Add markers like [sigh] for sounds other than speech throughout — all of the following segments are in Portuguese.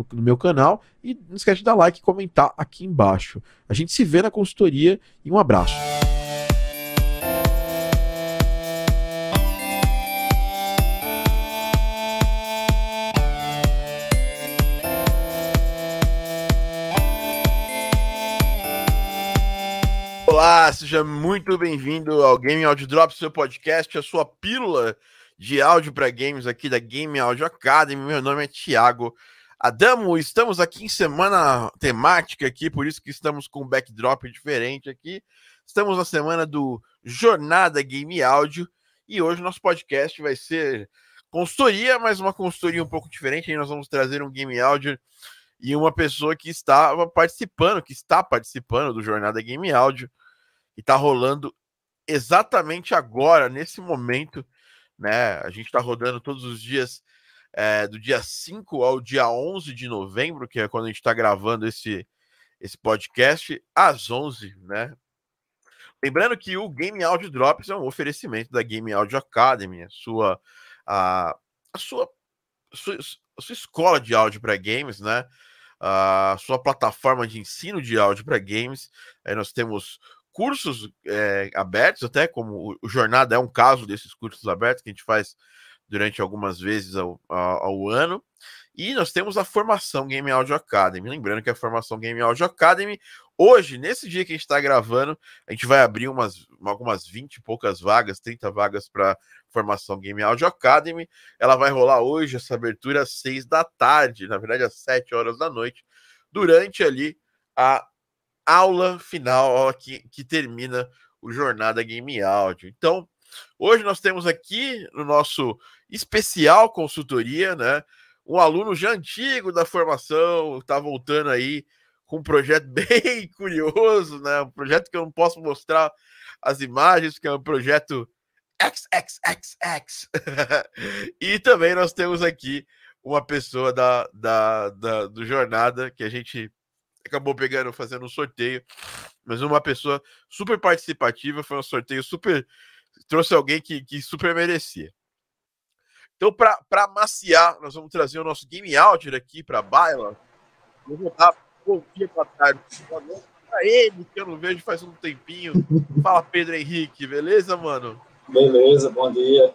no, no, meu canal. E não esquece de dar like e comentar aqui embaixo. A gente se vê na consultoria e um abraço. Olá, seja muito bem-vindo ao Game Audio Drop, seu podcast, a sua pílula de áudio para games aqui da Game Audio Academy. Meu nome é Thiago Adamo, estamos aqui em semana temática aqui, por isso que estamos com um backdrop diferente aqui. Estamos na semana do Jornada Game Áudio e hoje nosso podcast vai ser consultoria, mas uma consultoria um pouco diferente. Aí nós vamos trazer um game áudio e uma pessoa que estava participando, que está participando do Jornada Game Áudio e está rolando exatamente agora, nesse momento, né? A gente está rodando todos os dias é, do dia 5 ao dia 11 de novembro, que é quando a gente está gravando esse, esse podcast, às 11, né? Lembrando que o Game Audio Drops é um oferecimento da Game Audio Academy, a sua, a, a sua, a sua, a sua escola de áudio para games, né? A sua plataforma de ensino de áudio para games. Aí nós temos cursos é, abertos, até como o Jornada é um caso desses cursos abertos que a gente faz durante algumas vezes ao, ao, ao, ano. E nós temos a formação Game Audio Academy. Lembrando que a formação Game Audio Academy, hoje, nesse dia que a gente está gravando, a gente vai abrir umas, algumas 20 e poucas vagas, 30 vagas para formação Game Audio Academy. Ela vai rolar hoje, essa abertura, às 6 da tarde, na verdade, às 7 horas da noite, durante ali a aula final que, que termina o Jornada Game Audio. Então, Hoje nós temos aqui no nosso especial consultoria, né? Um aluno já antigo da formação, está voltando aí com um projeto [laughs] bem curioso, né? Um projeto que eu não posso mostrar as imagens, que é um projeto XXXX. [laughs] e também nós temos aqui uma pessoa da, da, da, do Jornada que a gente acabou pegando, fazendo um sorteio, mas uma pessoa super participativa, foi um sorteio super trouxe alguém que, que super merecia. Então, para maciar, nós vamos trazer o nosso game audio aqui para a Baila. Vou dar bom dia, boa tarde, para ele, que eu não vejo faz um tempinho. Fala, Pedro Henrique, beleza, mano? Beleza, bom dia.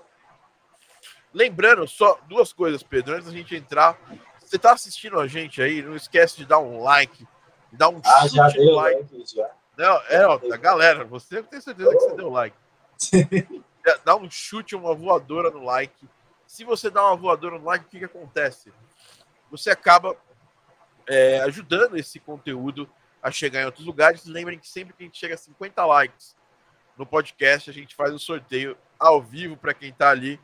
Lembrando, só duas coisas, Pedro, antes da gente entrar. Você está assistindo a gente aí, não esquece de dar um like, dar um ah, já deu like. like já. Não, é, ó, a galera, você tem certeza que você deu like. [laughs] dá um chute, uma voadora no like. Se você dá uma voadora no like, o que, que acontece? Você acaba é, ajudando esse conteúdo a chegar em outros lugares. Lembrem que sempre que a gente chega a 50 likes no podcast, a gente faz um sorteio ao vivo para quem está ali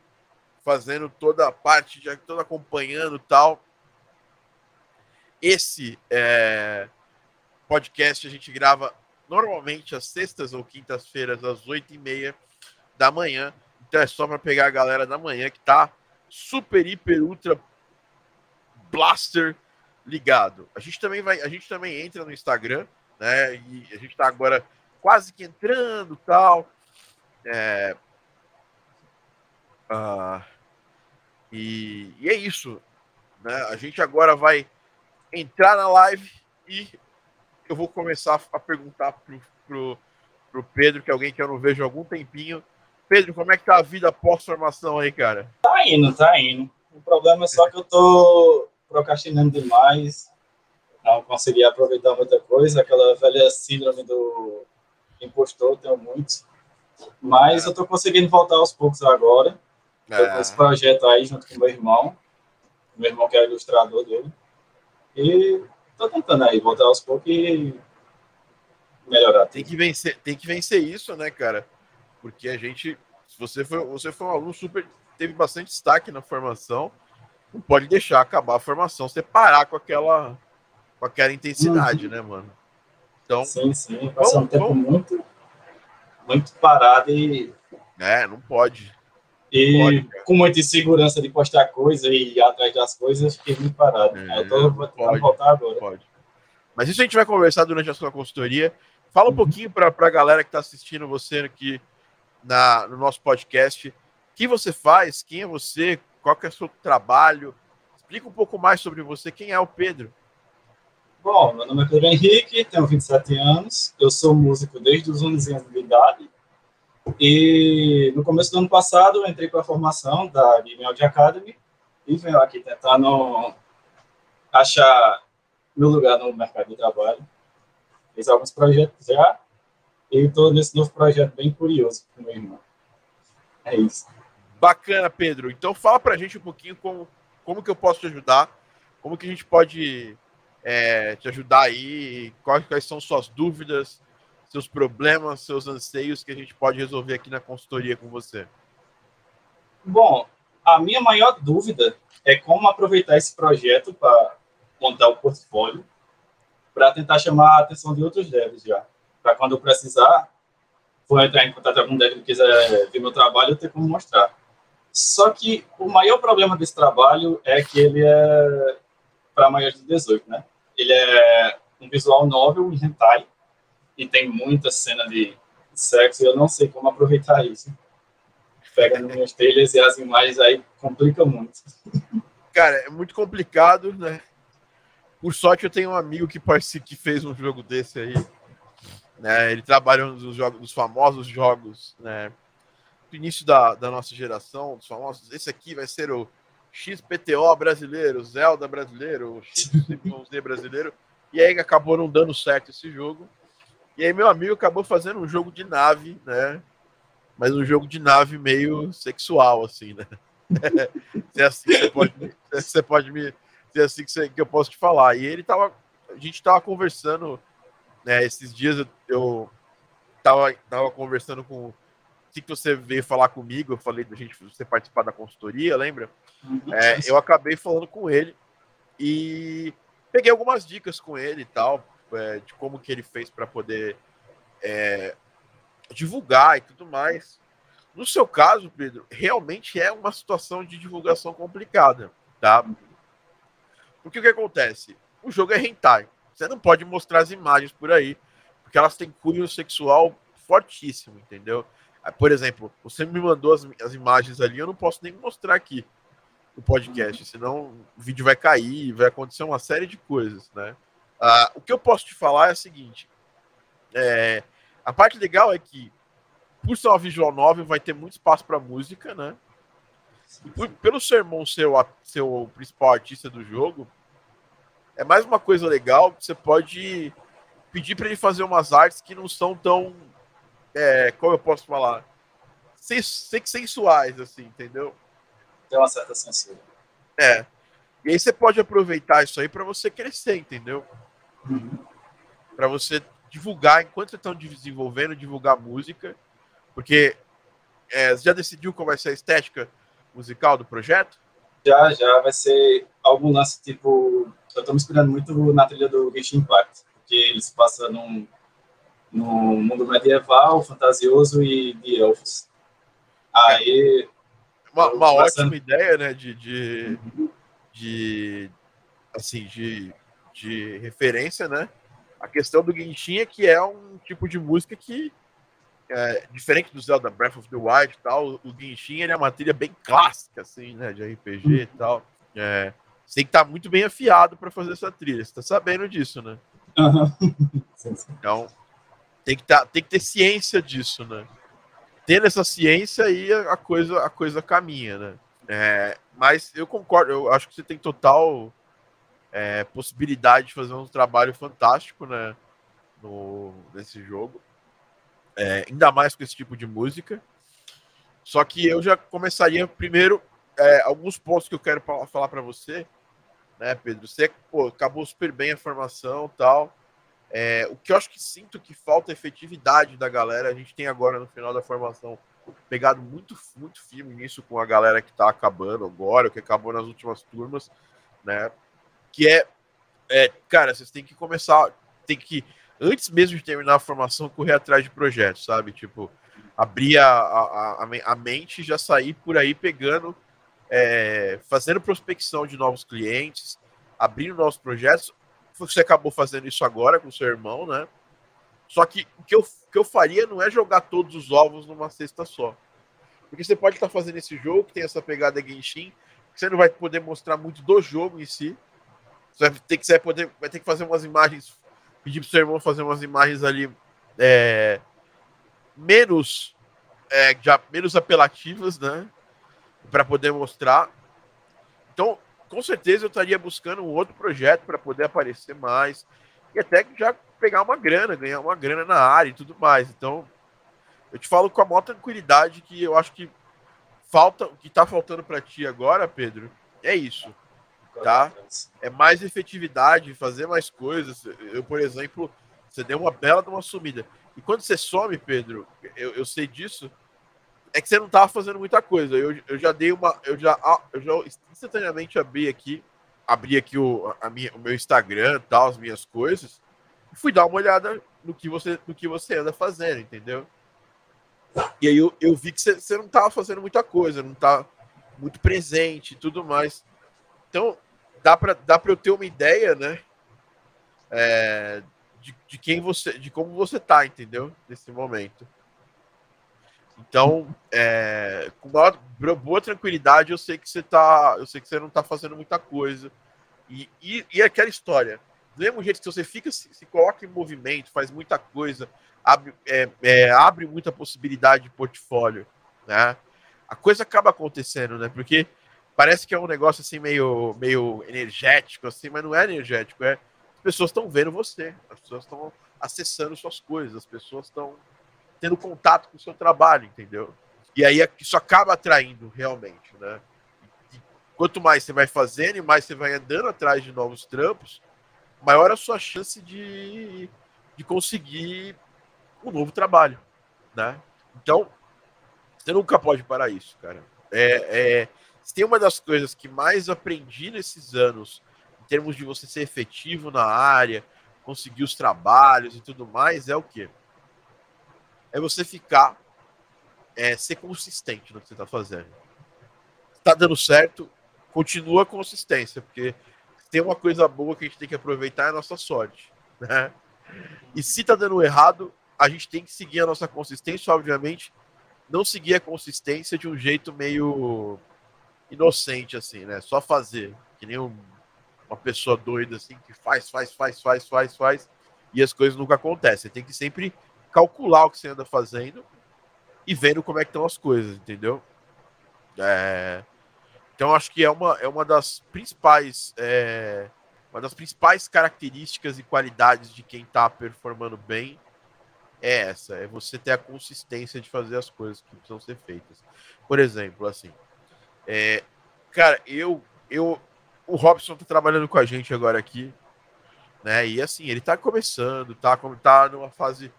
fazendo toda a parte, já toda acompanhando tal. Esse é, podcast a gente grava normalmente às sextas ou quintas-feiras, às oito e meia da manhã. Então é só para pegar a galera da manhã que tá super, hiper, ultra blaster ligado. A gente também vai, a gente também entra no Instagram, né? E a gente tá agora quase que entrando tal. É, uh, e, e, é isso. Né? A gente agora vai entrar na live e eu vou começar a perguntar pro, pro, pro Pedro, que é alguém que eu não vejo há algum tempinho. Pedro, como é que tá a vida pós-formação aí, cara? Tá indo, tá indo. O problema é só que eu tô procrastinando demais. não consegui aproveitar muita coisa, aquela velha síndrome do impostor, tenho muito. Mas é. eu estou conseguindo voltar aos poucos agora. É. esse projeto aí junto com meu irmão, meu irmão que é ilustrador dele. E estou tentando aí voltar aos poucos e melhorar. Tem que vencer, tem que vencer isso, né, cara? Porque a gente, se você foi, você foi um aluno super, teve bastante destaque na formação, não pode deixar acabar a formação, você parar com aquela com aquela intensidade, uhum. né, mano? Então, sim, sim, passar um tempo muito muito parado e é, não pode. E pode, com muita insegurança de postar coisa e ir atrás das coisas, fiquei muito parado. É, eu tô tentando voltar agora. Pode. Mas isso a gente vai conversar durante a sua consultoria. Fala um uhum. pouquinho para a galera que está assistindo você aqui na, no nosso podcast. O que você faz? Quem é você? Qual que é o seu trabalho? Explica um pouco mais sobre você. Quem é o Pedro? Bom, meu nome é Pedro Henrique, tenho 27 anos. Eu sou músico desde os 11 anos de idade. E no começo do ano passado eu entrei para a formação da Game Audio Academy e venho aqui tentando achar meu lugar no mercado de trabalho. Fiz alguns projetos já e estou nesse novo projeto bem curioso com meu irmão. É isso. Bacana, Pedro. Então fala para a gente um pouquinho como, como que eu posso te ajudar, como que a gente pode é, te ajudar aí, quais, quais são suas dúvidas, seus problemas, seus anseios que a gente pode resolver aqui na consultoria com você? Bom, a minha maior dúvida é como aproveitar esse projeto para montar o portfólio, para tentar chamar a atenção de outros devs já. Para quando eu precisar, for entrar em contato com algum dev que quiser ver meu trabalho, eu ter como mostrar. Só que o maior problema desse trabalho é que ele é para maiores de 18, né? Ele é um visual novel em hentai, e tem muita cena de sexo, e eu não sei como aproveitar isso. Pega nos meus trailers e as imagens aí complica muito. Cara, é muito complicado, né? Por sorte, eu tenho um amigo que, que fez um jogo desse aí. Né? Ele trabalhou nos, jogos, nos famosos jogos, né? Do início da, da nossa geração, dos famosos. Esse aqui vai ser o XPTO brasileiro, Zelda brasileiro, XYZ brasileiro. E aí acabou não dando certo esse jogo. E aí meu amigo acabou fazendo um jogo de nave, né? Mas um jogo de nave meio sexual, assim, né? [laughs] é assim você pode, você pode me. É assim que, você, que eu posso te falar. E ele tava. A gente tava conversando, né? Esses dias eu, eu tava, tava conversando com. Assim que você veio falar comigo, eu falei da gente você participar da consultoria, lembra? Uhum. É, eu acabei falando com ele e peguei algumas dicas com ele e tal é, de como que ele fez para poder é, divulgar e tudo mais. No seu caso, Pedro, realmente é uma situação de divulgação complicada, tá? Porque o que acontece? O jogo é hentai. Você não pode mostrar as imagens por aí, porque elas têm cunho sexual fortíssimo, entendeu? Por exemplo, você me mandou as, as imagens ali, eu não posso nem mostrar aqui no podcast, senão o vídeo vai cair, vai acontecer uma série de coisas, né? Uh, o que eu posso te falar é o seguinte: é, a parte legal é que, por ser uma visual novel, vai ter muito espaço para música, né? E por, pelo seu irmão ser o, ser o principal artista do jogo, é mais uma coisa legal que você pode pedir para ele fazer umas artes que não são tão. É, como eu posso falar? Sensuais, assim, entendeu? Tem uma certa censura. É. E aí você pode aproveitar isso aí para você crescer, entendeu? para você divulgar, enquanto estão desenvolvendo, divulgar música, porque é, você já decidiu qual vai ser a estética musical do projeto? Já, já, vai ser algum lance tipo. Eu estou me inspirando muito na trilha do Genshin Impact, porque ele se passa num, num mundo medieval, fantasioso e de elfos. Aí. Uma, uma ótima ideia, né? De, de, de. Assim, de de referência, né? A questão do Genshin é que é um tipo de música que, é, diferente do Zelda Breath of the Wild e tal, o Genshin ele é uma trilha bem clássica, assim, né? De RPG e tal. É, você tem que estar muito bem afiado para fazer essa trilha. Você tá sabendo disso, né? Uhum. Então, tem que, tá, tem que ter ciência disso, né? Tendo essa ciência aí a coisa, a coisa caminha, né? É, mas eu concordo, eu acho que você tem total é, possibilidade de fazer um trabalho fantástico, né? No, nesse jogo. É, ainda mais com esse tipo de música. Só que eu já começaria primeiro é, alguns pontos que eu quero falar para você, né, Pedro? Você pô, acabou super bem a formação tal. É, o que eu acho que sinto que falta efetividade da galera, a gente tem agora no final da formação pegado muito, muito firme nisso com a galera que está acabando agora, que acabou nas últimas turmas, né? Que é, é, cara, vocês têm que começar, tem que, antes mesmo de terminar a formação, correr atrás de projetos, sabe? Tipo, abrir a, a, a, a mente e já sair por aí pegando, é, fazendo prospecção de novos clientes, abrindo novos projetos. Você acabou fazendo isso agora com seu irmão, né? Só que o que eu, que eu faria não é jogar todos os ovos numa cesta só. Porque você pode estar fazendo esse jogo que tem essa pegada Genshin, que você não vai poder mostrar muito do jogo em si. Você vai ter que, você vai poder, vai ter que fazer umas imagens, pedir pro seu irmão fazer umas imagens ali é, menos, é, já, menos apelativas, né? Para poder mostrar. Então, com certeza eu estaria buscando um outro projeto para poder aparecer mais e até já pegar uma grana, ganhar uma grana na área e tudo mais. Então, eu te falo com a maior tranquilidade que eu acho que falta, o que está faltando para ti agora, Pedro, é isso. Tá? É mais efetividade, fazer mais coisas. Eu, por exemplo, você deu uma bela de uma sumida. E quando você some, Pedro, eu, eu sei disso, é que você não estava fazendo muita coisa. Eu, eu já dei uma. Eu já, ah, eu já instantaneamente abri aqui abri aqui o, a minha, o meu Instagram, tal, as minhas coisas, e fui dar uma olhada no que você, no que você anda fazendo, entendeu? E aí eu, eu vi que você, você não estava fazendo muita coisa, não tá muito presente e tudo mais. Então, dá para dá eu ter uma ideia, né? É, de, de quem você, de como você tá, entendeu? Nesse momento. Então, é, com uma boa tranquilidade, eu sei que você tá, eu sei que você não está fazendo muita coisa. E, e, e, aquela história, do mesmo jeito que você fica, se, se coloca em movimento, faz muita coisa, abre, é, é, abre muita possibilidade de portfólio, né? A coisa acaba acontecendo, né? Porque parece que é um negócio assim meio, meio energético, assim, mas não é energético, é as pessoas estão vendo você, as pessoas estão acessando suas coisas, as pessoas estão tendo contato com o seu trabalho, entendeu? E aí isso acaba atraindo realmente, né? E quanto mais você vai fazendo e mais você vai andando atrás de novos trampos, maior a sua chance de, de conseguir um novo trabalho, né? Então, você nunca pode parar isso, cara. É, é, tem uma das coisas que mais aprendi nesses anos, em termos de você ser efetivo na área, conseguir os trabalhos e tudo mais, é o quê? É você ficar, é, ser consistente no que você está fazendo. Está dando certo, continua a consistência, porque tem uma coisa boa que a gente tem que aproveitar é a nossa sorte. Né? E se está dando errado, a gente tem que seguir a nossa consistência, obviamente, não seguir a consistência de um jeito meio inocente, assim, né? Só fazer, que nem um, uma pessoa doida, assim, que faz, faz, faz, faz, faz, faz, e as coisas nunca acontecem. Tem que sempre calcular o que você anda fazendo e vendo como é que estão as coisas, entendeu? É... Então acho que é uma, é uma das principais é... uma das principais características e qualidades de quem está performando bem é essa, é você ter a consistência de fazer as coisas que precisam ser feitas. Por exemplo, assim, é... cara, eu eu o Robson tá trabalhando com a gente agora aqui, né? E assim, ele tá começando, tá, tá numa fase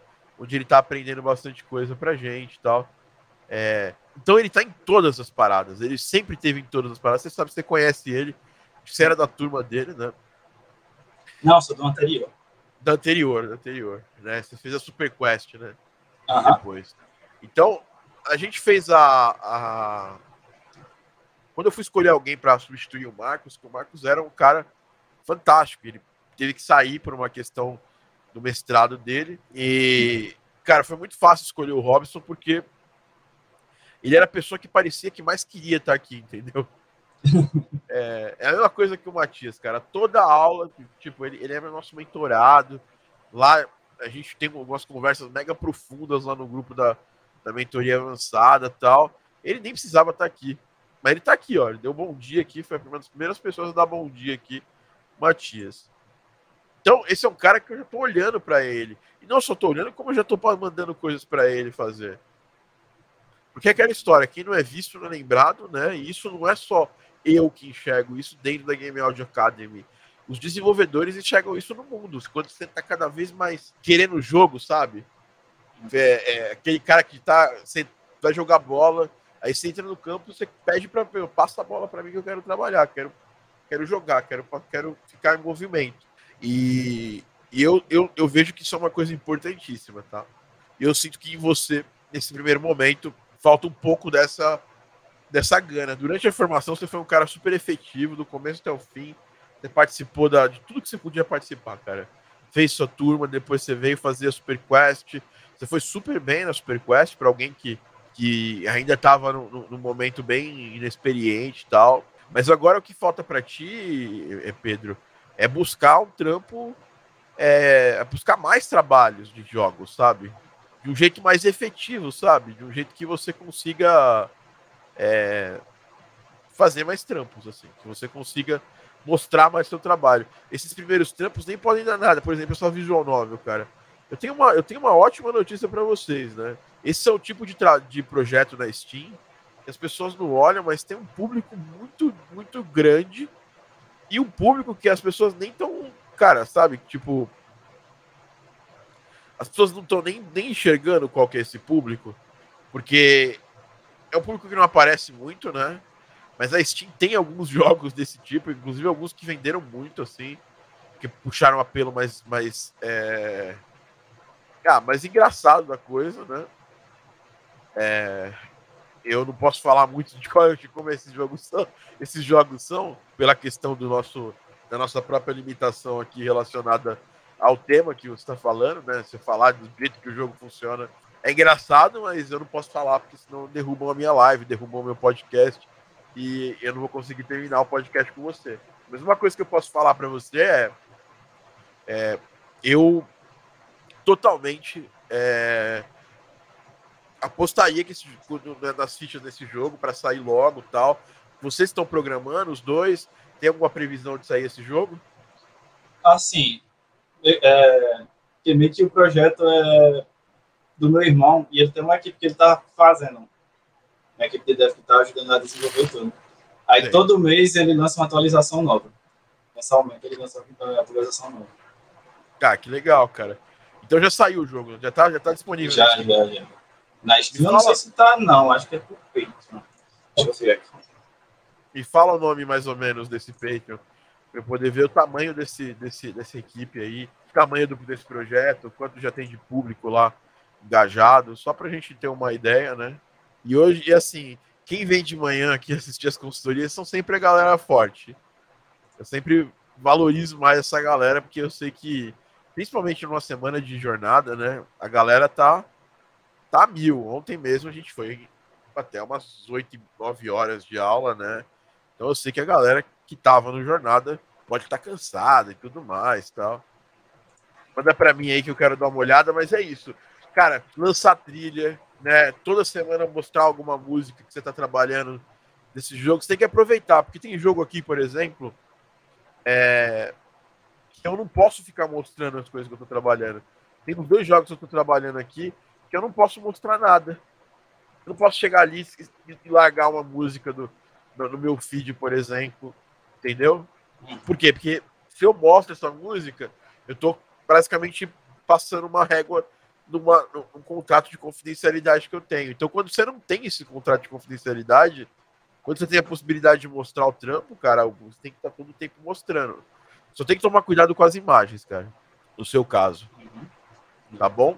onde ele tá aprendendo bastante coisa pra gente e tal. É, então ele tá em todas as paradas, ele sempre teve em todas as paradas. Você sabe, você conhece ele, você era da turma dele, né? Não, sou do anterior. Da anterior, da anterior, né? Você fez a Super Quest, né? Depois. Então, a gente fez a, a... Quando eu fui escolher alguém para substituir o Marcos, que o Marcos era um cara fantástico, ele teve que sair por uma questão do mestrado dele. E, cara, foi muito fácil escolher o Robson porque ele era a pessoa que parecia que mais queria estar aqui, entendeu? [laughs] É, é a mesma coisa que o Matias, cara. Toda aula, tipo, ele, ele é nosso mentorado. Lá a gente tem algumas conversas mega profundas lá no grupo da, da mentoria avançada tal. Ele nem precisava estar aqui. Mas ele está aqui, ó. Ele deu bom dia aqui, foi uma das primeiras pessoas a dar bom dia aqui Matias. Então, esse é um cara que eu já tô olhando para ele. E não só tô olhando, como eu já tô mandando coisas para ele fazer. Porque é aquela história, quem não é visto não é lembrado, né? E isso não é só eu que enxergo isso dentro da Game Audio Academy. Os desenvolvedores enxergam isso no mundo. Quando você tá cada vez mais querendo o jogo, sabe? É, é, aquele cara que tá. Você vai jogar bola, aí você entra no campo, você pede para passa a bola para mim que eu quero trabalhar, quero, quero jogar, quero, quero ficar em movimento. E, e eu, eu, eu vejo que isso é uma coisa importantíssima, tá? Eu sinto que você, nesse primeiro momento, falta um pouco dessa, dessa gana. Durante a formação, você foi um cara super efetivo, do começo até o fim. Você participou da, de tudo que você podia participar, cara. Fez sua turma, depois você veio fazer a Super Quest. Você foi super bem na Super Quest para alguém que, que ainda estava num momento bem inexperiente e tal. Mas agora o que falta para ti, é, Pedro, é buscar um trampo, é, é buscar mais trabalhos de jogos, sabe? de um jeito mais efetivo, sabe? De um jeito que você consiga é, fazer mais trampos, assim, que você consiga mostrar mais seu trabalho. Esses primeiros trampos nem podem dar nada, por exemplo, só visual novel, cara. Eu tenho uma, eu tenho uma ótima notícia para vocês, né? Esse é o tipo de, de projeto na Steam que as pessoas não olham, mas tem um público muito, muito grande e um público que as pessoas nem tão, cara, sabe? Tipo, as pessoas não estão nem, nem enxergando qual que é esse público, porque é um público que não aparece muito, né? Mas a Steam tem alguns [laughs] jogos desse tipo, inclusive alguns que venderam muito, assim, que puxaram apelo mais, mais, é... ah, mais engraçado da coisa, né? É... Eu não posso falar muito de, qual, de como esses jogos são, esses jogos são, pela questão do nosso, da nossa própria limitação aqui relacionada ao tema que você está falando, né? Você falar do jeito que o jogo funciona é engraçado, mas eu não posso falar porque senão derrubam a minha live, derrubam o meu podcast e eu não vou conseguir terminar o podcast com você. Mas uma coisa que eu posso falar para você é, é, eu totalmente é, apostaria que esse, né, nas fichas desse jogo para sair logo tal. Vocês estão programando os dois? Tem alguma previsão de sair esse jogo? Assim, é, que meio que o projeto é do meu irmão e ele tem uma equipe que ele está fazendo. Uma equipe de dev que está ajudando a desenvolver tudo. Aí Sim. todo mês ele lança uma atualização nova. Mensalmente ele lança uma atualização nova. Ah, que legal, cara. Então já saiu o jogo, já está já tá disponível. Já, já, já. Na Steam, não sei se tá, não, acho que é por Patreon. Deixa eu ver aqui. Me fala o nome mais ou menos desse Patreon para poder ver o tamanho desse, desse, dessa equipe aí, o tamanho do, desse projeto, quanto já tem de público lá engajado, só para a gente ter uma ideia, né? E hoje, e assim, quem vem de manhã aqui [laughs] assistir as consultorias são sempre a galera forte. Eu sempre valorizo mais essa galera, porque eu sei que, principalmente numa semana de jornada, né? A galera tá, tá mil. Ontem mesmo a gente foi até umas 8, 9 horas de aula, né? Então eu sei que a galera que tava no jornada pode estar tá cansada e tudo mais tal. Manda para mim aí que eu quero dar uma olhada, mas é isso. Cara, lançar trilha, né? Toda semana mostrar alguma música que você tá trabalhando desse jogo. Você tem que aproveitar, porque tem jogo aqui, por exemplo, é... que eu não posso ficar mostrando as coisas que eu tô trabalhando. Tem dois jogos que eu tô trabalhando aqui que eu não posso mostrar nada. Eu não posso chegar ali e largar uma música do, no meu feed, por exemplo, entendeu? Por quê? Porque se eu mostro essa música, eu tô basicamente passando uma régua numa, num contrato de confidencialidade que eu tenho. Então, quando você não tem esse contrato de confidencialidade, quando você tem a possibilidade de mostrar o trampo, cara, você tem que estar tá todo o tempo mostrando. Só tem que tomar cuidado com as imagens, cara. No seu caso. Tá bom?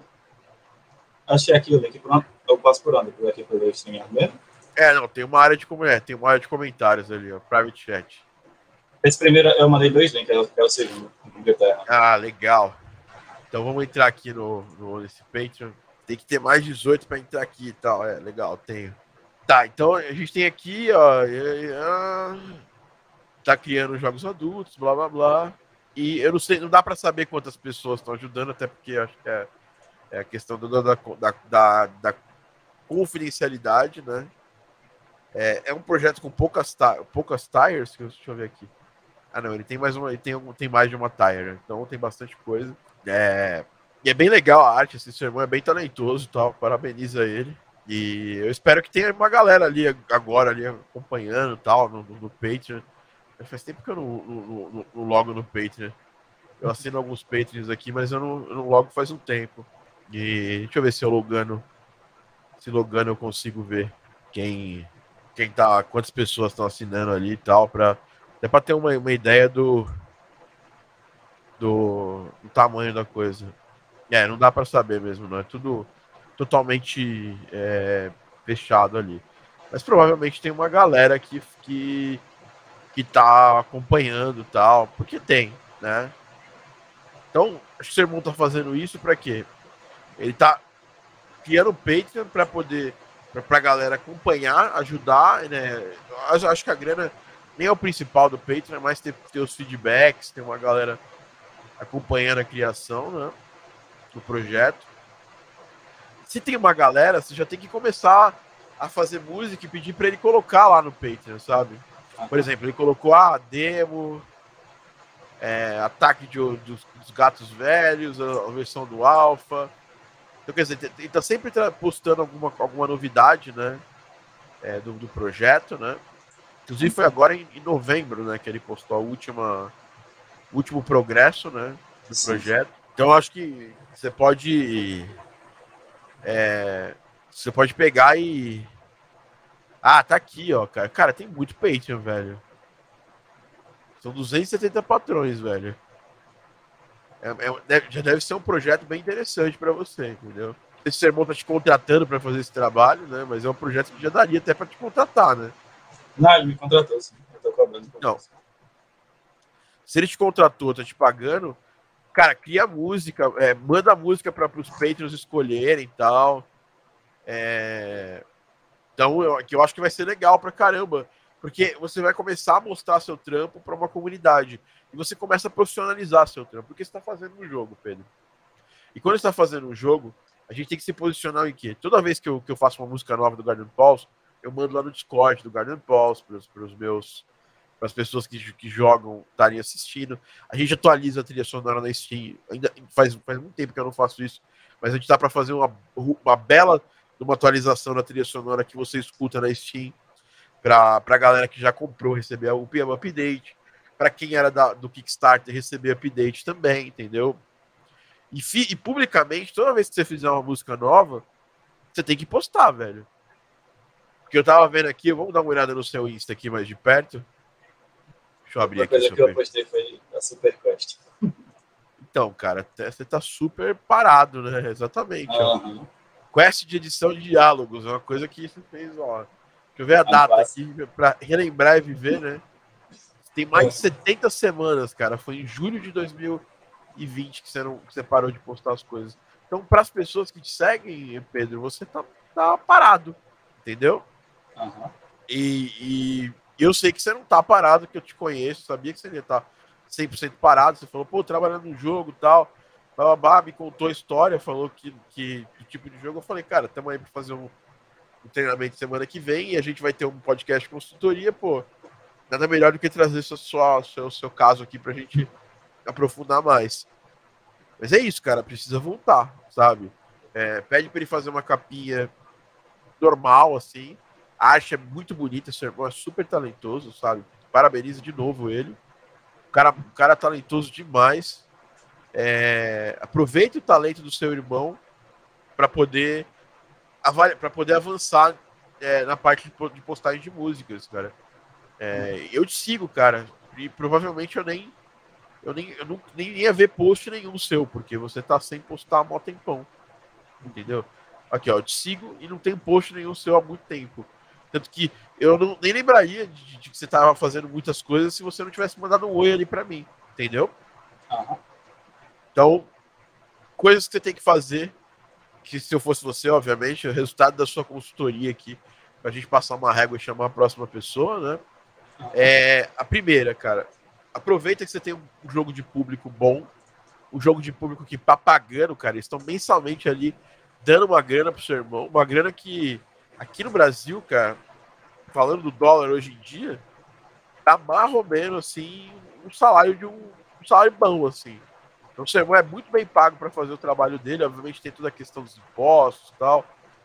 Achei aqui o link. Eu passo por onde? Por aqui pelo streaming mesmo? É, não, tem uma área de é, tem uma área de comentários ali, ó, private chat. Esse primeiro eu mandei dois links, é o, é o segundo. Ah, legal. Então vamos entrar aqui no, no nesse Patreon. Tem que ter mais 18 para entrar aqui e tal. É, legal, tenho. Tá, então a gente tem aqui, ó. Tá criando jogos adultos, blá blá blá. E eu não sei, não dá para saber quantas pessoas estão ajudando, até porque acho que é, é a questão da, da, da, da confidencialidade, né? É, é um projeto com poucas, poucas tires, deixa eu ver aqui. Ah, não, ele tem mais uma. Ele tem, tem mais de uma tire, então tem bastante coisa. É, e é bem legal a arte, assim, seu irmão é bem talentoso tal. Parabeniza ele. E eu espero que tenha uma galera ali agora ali acompanhando tal, no, no, no Patreon. Faz tempo que eu não, não, não, logo no Patreon. Eu assino alguns Patreons aqui, mas eu não, eu não logo faz um tempo. E deixa eu ver se eu logando. Se logando eu consigo ver quem. Quem tá. Quantas pessoas estão assinando ali e tal. Pra, até pra ter uma, uma ideia do, do. do tamanho da coisa. É, não dá para saber mesmo, não. É tudo totalmente é, fechado ali. Mas provavelmente tem uma galera que, que, que tá acompanhando tal, porque tem, né? Então, acho que o Sermão tá fazendo isso para quê? Ele tá criando o Patreon para poder para a galera acompanhar, ajudar, né? Eu acho que a grana nem é o principal do Patreon, é mais ter, ter os feedbacks, ter uma galera acompanhando a criação, né? Do projeto se tem uma galera, você já tem que começar a fazer música e pedir para ele colocar lá no Patreon, sabe? Por exemplo, ele colocou a ah, demo, é, ataque de, dos, dos, gatos velhos, a, a, versão do Alpha. Então, quer dizer, ele tá sempre postando alguma, alguma novidade, né? É, do, do, projeto, né? Inclusive foi agora em, em, novembro, né? Que ele postou a última, o último progresso, né? Do Sim. projeto. Então, acho que você pode é, você pode pegar e. Ah, tá aqui, ó, cara. Cara, tem muito Patreon, velho. São 270 patrões, velho. É, é, já deve ser um projeto bem interessante para você, entendeu? Esse sermão tá te contratando para fazer esse trabalho, né? Mas é um projeto que já daria até para te contratar, né? Não, ele me contratou, sim. Eu tô cobrando. Não. Se ele te contratou, tá te pagando, cara, cria música, é, manda música para os Patreons escolherem e tal. É... Então, eu, eu acho que vai ser legal pra caramba, porque você vai começar a mostrar seu trampo para uma comunidade e você começa a profissionalizar seu trampo, porque você está fazendo um jogo, Pedro. E quando está fazendo um jogo, a gente tem que se posicionar em quê? Toda vez que eu, que eu faço uma música nova do Garden Pulse, eu mando lá no Discord do Garden Pulse para os meus para as pessoas que, que jogam estarem assistindo. A gente atualiza a trilha sonora na Steam. Ainda faz, faz muito tempo que eu não faço isso, mas a gente está para fazer uma, uma bela uma atualização da trilha sonora que você escuta na Steam para a galera que já comprou receber o PM Update, para quem era da, do Kickstarter receber update também, entendeu? E, fi, e publicamente, toda vez que você fizer uma música nova, você tem que postar, velho. Porque eu tava vendo aqui, vamos dar uma olhada no seu Insta aqui mais de perto. Deixa eu abrir aqui. A coisa que eu postei foi a Superquest. Então, cara, você tá super parado, né? Exatamente. Uhum. Quest de edição de diálogos, é uma coisa que você fez, ó. Deixa eu ver a é data aqui para relembrar e viver, né? Tem mais de 70 semanas, cara. Foi em julho de 2020 que você, não, que você parou de postar as coisas. Então, para as pessoas que te seguem, Pedro, você tá, tá parado, entendeu? Uhum. E, e eu sei que você não tá parado, que eu te conheço, sabia que você ia estar tá 100% parado. Você falou, pô, trabalhando no jogo e tal. Babá, me contou a história, falou que, que, que tipo de jogo. Eu falei, cara, estamos aí para fazer um, um, treinamento semana que vem e a gente vai ter um podcast consultoria, pô. Nada melhor do que trazer seu, seu, seu caso aqui para a gente aprofundar mais. Mas é isso, cara, precisa voltar, sabe? É, pede para ele fazer uma capinha normal, assim, a arte é muito bonita, seu irmão é super talentoso, sabe? Parabeniza de novo ele. O cara, o cara é talentoso demais. É, aproveite o talento do seu irmão para poder para poder avançar é, na parte de postagem de músicas, cara. É, eu te sigo, cara, e provavelmente eu nem eu nem eu não, nem ia ver post nenhum seu, porque você tá sem postar há mó tempão. Entendeu? Aqui, ó, eu te sigo e não tem post nenhum seu há muito tempo. Tanto que eu não, nem lembraria de, de, que você estava fazendo muitas coisas se você não tivesse mandado um oi ali para mim, entendeu? Uhum. Então, coisas que você tem que fazer, que se eu fosse você, obviamente, o resultado da sua consultoria aqui, para a gente passar uma régua e chamar a próxima pessoa, né? É, a primeira, cara, aproveita que você tem um jogo de público bom, um jogo de público que tá pagando, cara, eles estão mensalmente ali dando uma grana pro seu irmão, uma grana que aqui no Brasil, cara, falando do dólar hoje em dia, tá mais ou menos assim um salário de um, um salário bom, assim. Então o Sermão é muito bem pago para fazer o trabalho dele, obviamente tem toda a questão dos impostos tal.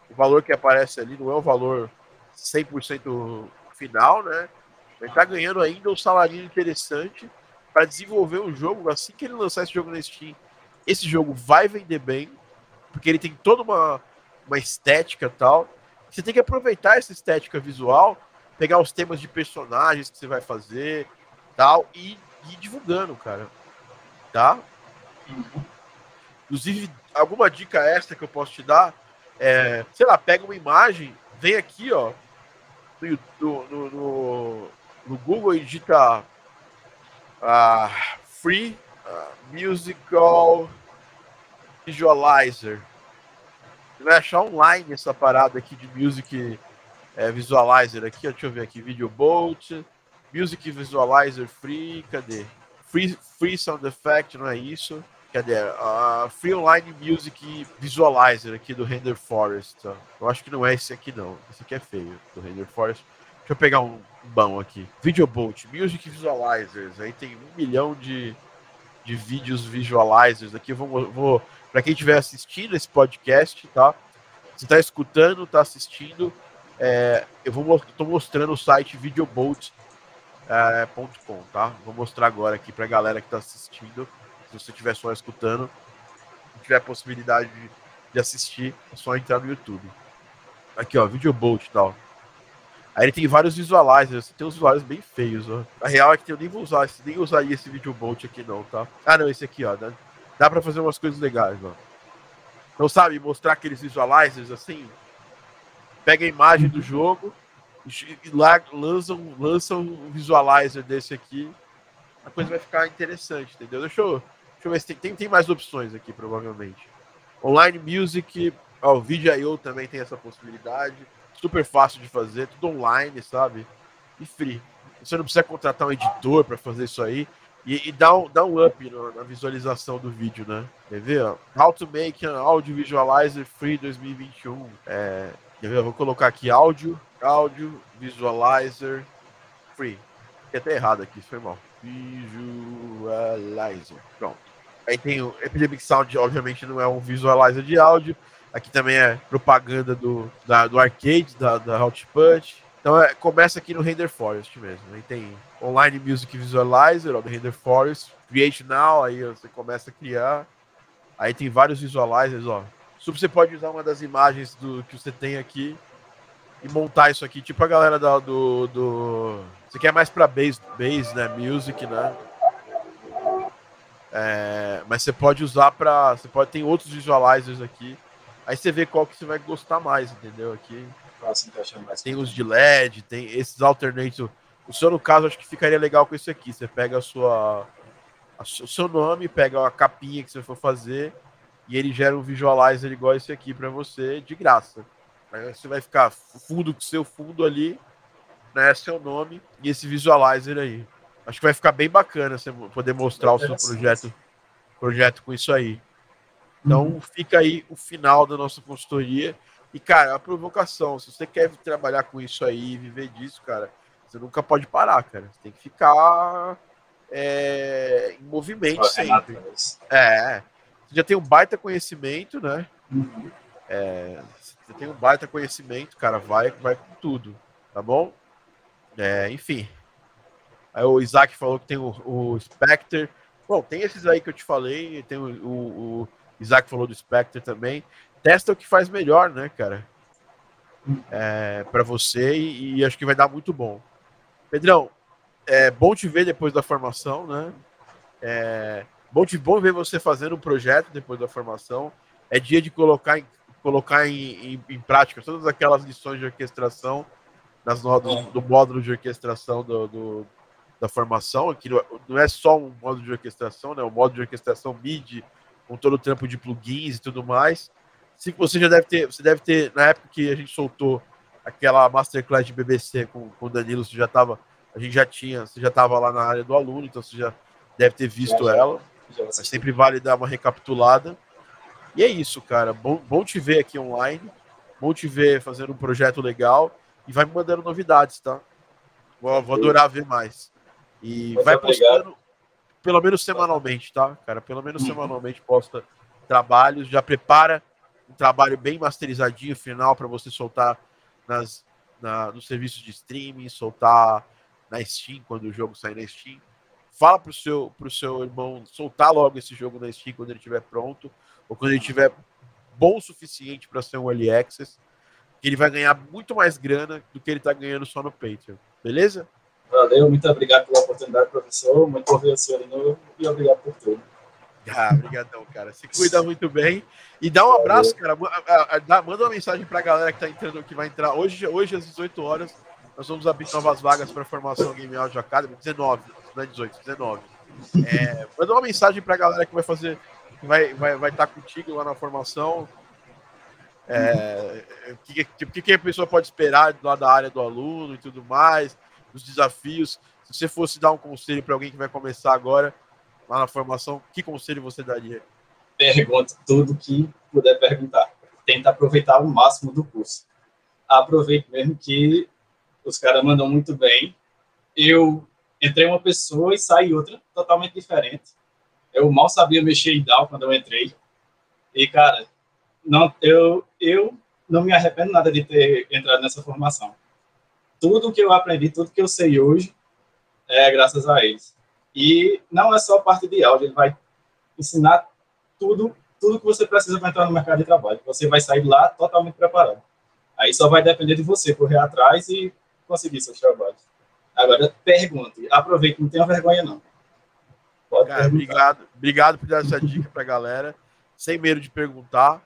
O valor que aparece ali não é o valor 100% final, né? Ele tá ganhando ainda um salário interessante para desenvolver o jogo. Assim que ele lançar esse jogo na Steam, esse jogo vai vender bem, porque ele tem toda uma, uma estética tal. Você tem que aproveitar essa estética visual, pegar os temas de personagens que você vai fazer tal, e ir divulgando, cara. Tá? Inclusive, alguma dica extra que eu posso te dar é, sei lá, pega uma imagem, vem aqui, ó, no, no, no, no Google e digita uh, Free uh, Musical Visualizer. Você vai achar online essa parada aqui de Music é, Visualizer aqui, deixa eu ver aqui, Video Bolt, Music Visualizer Free, cadê? Free, free Sound Effect, não é isso? Cadê? Uh, Free Online Music Visualizer aqui do Render Forest. Eu acho que não é esse aqui, não. Esse aqui é feio, do Render Forest. Deixa eu pegar um bom aqui. Video Bolt, Music Visualizers. Aí tem um milhão de, de vídeos visualizers aqui. Eu vou, vou para quem estiver assistindo esse podcast, tá? Você está escutando, está assistindo, é, eu vou tô mostrando o site videobolt.com, é, tá? Vou mostrar agora aqui para a galera que está assistindo se você estiver só escutando, tiver possibilidade de, de, assistir, é só entrar no YouTube. Aqui, ó, Video Bolt e tal. Aí ele tem vários visualizers, tem uns visualizers bem feios, ó. A real é que eu nem vou usar, nem usaria esse Video Bolt aqui não, tá? Ah, não, esse aqui, ó. Dá, dá pra fazer umas coisas legais, ó. Então, sabe, mostrar aqueles visualizers assim, pega a imagem do jogo e lá lançam, lançam um visualizer desse aqui, a coisa vai ficar interessante, entendeu? Deixa eu, Deixa eu ver se tem, tem, tem mais opções aqui, provavelmente. Online Music, ó, o Video.io também tem essa possibilidade. Super fácil de fazer, tudo online, sabe? E free. Você não precisa contratar um editor para fazer isso aí. E, e, dá, um, dá um up no, na visualização do vídeo, né? Quer ver? How to make an audio visualizer free 2021. É, quer ver? Eu vou colocar aqui áudio, áudio visualizer free. Fiquei até errado aqui, foi mal. Visualizer. Pronto. Aí tem o Epidemic Sound, obviamente não é um visualizer de áudio. Aqui também é propaganda do, da, do arcade, da, da Hot Punch. Então é, começa aqui no Render Forest mesmo. Aí tem Online Music Visualizer, ó, do Render Forest. Create Now, aí você começa a criar. Aí tem vários visualizers, ó. Você pode usar uma das imagens do que você tem aqui e montar isso aqui, tipo a galera da, do, do. Você quer mais pra bass, bass, né? Music, né? É, mas você pode usar para. Você pode ter outros visualizers aqui. Aí você vê qual que você vai gostar mais, entendeu? Aqui. Tem os de LED, tem esses alternates. O seu, no caso, acho que ficaria legal com esse aqui. Você pega a sua. A, o seu nome, pega a capinha que você for fazer e ele gera um visualizer igual esse aqui para você de graça. Aí você vai ficar fundo com seu fundo ali, né? Seu nome e esse visualizer aí. Acho que vai ficar bem bacana você poder mostrar o seu projeto, projeto com isso aí. Então uhum. fica aí o final da nossa consultoria. E, cara, a provocação, se você quer trabalhar com isso aí, viver disso, cara, você nunca pode parar, cara. Você tem que ficar é, em movimento sempre. É. Você já tem um baita conhecimento, né? Uhum. É, você tem um baita conhecimento, cara, vai, vai com tudo, tá bom? É, enfim. Aí o Isaac falou que tem o, o Spectre. Bom, tem esses aí que eu te falei. Tem o, o, o Isaac falou do Spectre também. Testa o que faz melhor, né, cara? É, para você e, e, acho que vai dar muito bom. Pedrão, é bom te ver depois da formação, né? É, bom, te, bom ver você fazendo um projeto depois da formação. É dia de colocar em, colocar em, em, em prática todas aquelas lições de orquestração nas, do, do módulo de orquestração do, do da formação, que não é só um modo de orquestração, né? O modo de orquestração MIDI, com todo o trampo de plugins e tudo mais. Se você já deve ter, você deve ter, na época que a gente soltou aquela masterclass de BBC com, com o Danilo, você já estava, a gente já tinha, você já estava lá na área do aluno, então você já deve ter visto já, ela. Já, Mas sempre vale dar uma recapitulada. E é isso, cara. Bom, bom te ver aqui online. Bom te ver fazendo um projeto legal. E vai me mandando novidades, tá? Vou, vou adorar ver mais. E Muito vai obrigado. postando pelo menos semanalmente, tá, cara? Pelo menos uhum. semanalmente posta trabalhos, já prepara um trabalho bem masterizadinho final para você soltar nas, na, nos serviços de streaming, soltar na Steam quando o jogo sair na Steam. Fala pro seu, pro seu irmão soltar logo esse jogo na Steam quando ele estiver pronto, ou quando ele estiver bom o suficiente para ser um early access, que ele vai ganhar muito mais grana do que ele está ganhando só no Patreon. Beleza? Valeu, muito obrigado pela oportunidade, professor. Muito por ver o senhor e obrigado por tudo. Ah, obrigadão, cara. Se cuida muito bem. E dá um abraço, cara. Manda uma mensagem para a galera que tá entrando, que vai entrar hoje, hoje às 18 horas. Nós vamos abrir novas vagas para a formação Game Audio Academy. 19, não é 18, 19. É, manda uma mensagem para a galera que vai fazer, que vai vai vai estar tá contigo lá na formação. É, o que, que, que a pessoa pode esperar lá da área do aluno e tudo mais, os desafios. Se você fosse dar um conselho para alguém que vai começar agora, lá na formação, que conselho você daria? Pergunta tudo que puder perguntar. Tenta aproveitar o máximo do curso. Aproveite mesmo que os caras mandam muito bem. Eu entrei uma pessoa e saí outra totalmente diferente. Eu mal sabia mexer em DAO quando eu entrei. E, cara, não, eu, eu não me arrependo nada de ter entrado nessa formação. Tudo que eu aprendi, tudo que eu sei hoje, é graças a eles. E não é só a parte de áudio, ele vai ensinar tudo, tudo que você precisa para entrar no mercado de trabalho. Você vai sair lá totalmente preparado. Aí só vai depender de você correr atrás e conseguir seus trabalhos. Agora, pergunte. Aproveite, não tenha vergonha, não. Pode Cara, obrigado, obrigado por dar essa dica para a galera. Sem medo de perguntar.